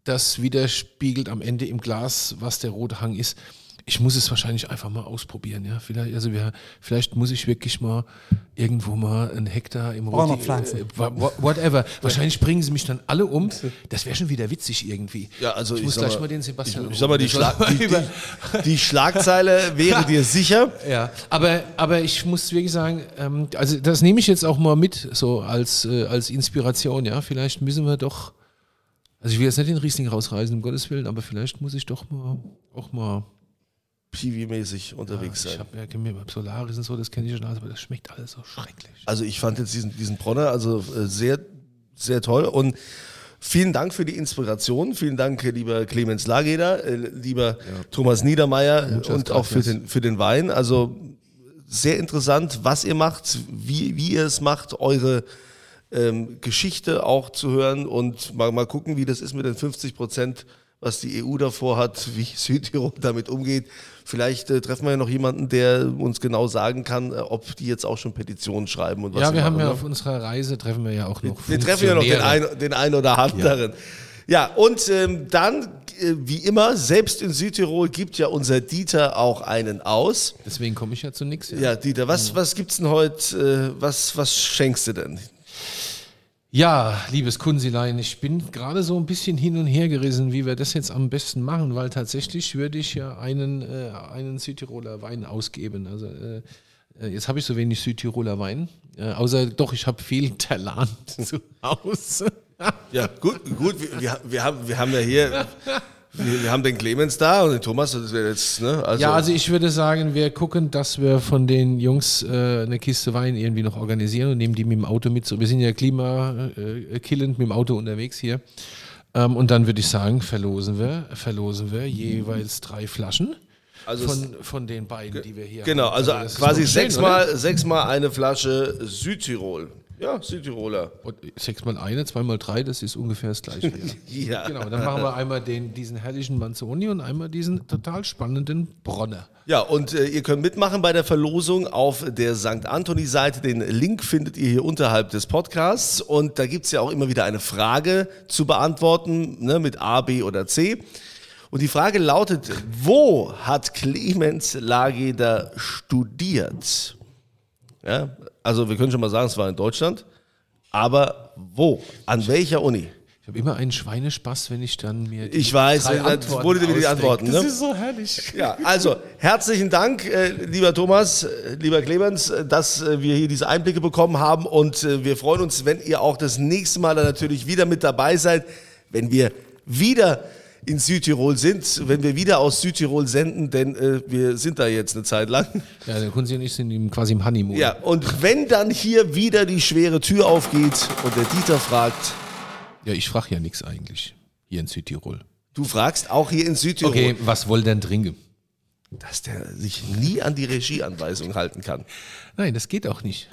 das widerspiegelt am Ende im Glas, was der rote Hang ist. Ich muss es wahrscheinlich einfach mal ausprobieren, ja. Vielleicht, also wir, vielleicht muss ich wirklich mal irgendwo mal einen Hektar im Roti, Pflanzen. äh, whatever. Wahrscheinlich bringen sie mich dann alle um. Das wäre schon wieder witzig irgendwie. Ja, also ich, ich muss gleich mal- mal den Sebastian. Ich, ich sag mal, die. Schlag, die, die, die Schlagzeile wäre dir sicher. ja, aber, aber ich muss wirklich sagen, ähm, also das nehme ich jetzt auch mal mit, so als, äh, als Inspiration, ja. Vielleicht müssen wir doch, also ich will jetzt nicht den Riesling rausreißen, um Gottes Willen, aber vielleicht muss ich doch mal auch mal. Piwi-mäßig unterwegs Ich sein. habe ja mir Solaris und so, das kenne ich schon alles, aber das schmeckt alles so schrecklich. Also ich fand jetzt diesen, diesen Bronner also äh, sehr, sehr toll und vielen Dank für die Inspiration. Vielen Dank, lieber Clemens Lageder, äh, lieber Thomas Niedermeyer Muchas und auch für den, für den Wein. Also sehr interessant, was ihr macht, wie, wie ihr es macht, eure ähm, Geschichte auch zu hören und mal, mal gucken, wie das ist mit den 50 Prozent, was die EU davor hat, wie Südtirol damit umgeht. Vielleicht äh, treffen wir ja noch jemanden, der uns genau sagen kann, äh, ob die jetzt auch schon Petitionen schreiben und was Ja, wir haben ja auf unserer Reise treffen wir ja auch noch. Wir treffen ja noch den einen, den einen oder anderen. Ja, und ähm, dann, äh, wie immer, selbst in Südtirol gibt ja unser Dieter auch einen aus. Deswegen komme ich ja zu nichts. Ja, Dieter, was, was gibt's denn heute, äh, was, was schenkst du denn? Ja, liebes Kunzilein, ich bin gerade so ein bisschen hin und her gerissen, wie wir das jetzt am besten machen, weil tatsächlich würde ich ja einen, äh, einen Südtiroler Wein ausgeben. Also äh, äh, jetzt habe ich so wenig Südtiroler Wein, äh, außer doch, ich habe viel Terlan zu Hause. Ja, gut, gut, wir, wir, haben, wir haben ja hier, wir, wir haben den Clemens da und den Thomas, das wäre jetzt, ne? Also, Ja, also ich würde sagen, wir gucken, dass wir von den Jungs äh, eine Kiste Wein irgendwie noch organisieren und nehmen die mit dem Auto mit. So, wir sind ja klimakillend mit dem Auto unterwegs hier. Ähm, und dann würde ich sagen, verlosen wir, verlosen wir jeweils drei Flaschen Also von, von den beiden, die wir hier genau, haben. also das ist quasi sechsmal, sechsmal eine Flasche Südtirol. Ja, Südtiroler. Und Sechsmal eine, zweimal drei, das ist ungefähr das gleiche. Ja. Genau, dann machen wir einmal den, diesen herrlichen Manzoni und einmal diesen total spannenden Bronner. Ja, und äh, ihr könnt mitmachen bei der Verlosung auf der St. Anthony-Seite. Den Link findet ihr hier unterhalb des Podcasts. Und da gibt's ja auch immer wieder eine Frage zu beantworten, ne, mit A, B oder C. Und die Frage lautet, wo hat Clemens Lageder studiert? Ja, also wir können schon mal sagen, es war in Deutschland. Aber wo? An welcher Uni? Ich habe immer einen Schweinespaß, wenn ich dann mir die Ich weiß, drei das Antworten wurde dir die. Antworten, Das ne? ist so herrlich. Ja, also herzlichen Dank, äh, lieber Thomas, äh, lieber Clemens, äh, dass äh, wir hier diese Einblicke bekommen haben und äh, wir freuen uns, wenn ihr auch das nächste Mal dann natürlich wieder mit dabei seid, wenn wir wieder in Südtirol sind, wenn wir wieder aus Südtirol senden, denn äh, wir sind da jetzt eine Zeit lang. Ja, der Kunzi und ich sind im, quasi im Honeymoon. Ja, und wenn dann hier wieder die schwere Tür aufgeht und der Dieter fragt, ja ich frage ja nichts eigentlich hier in Südtirol. du fragst auch hier in Südtirol, Okay, was wollt denn trinken? dass der sich nie an die Regieanweisung halten kann. Nein, das geht auch nicht.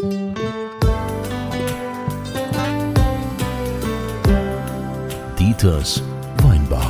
Dieters Weinbar.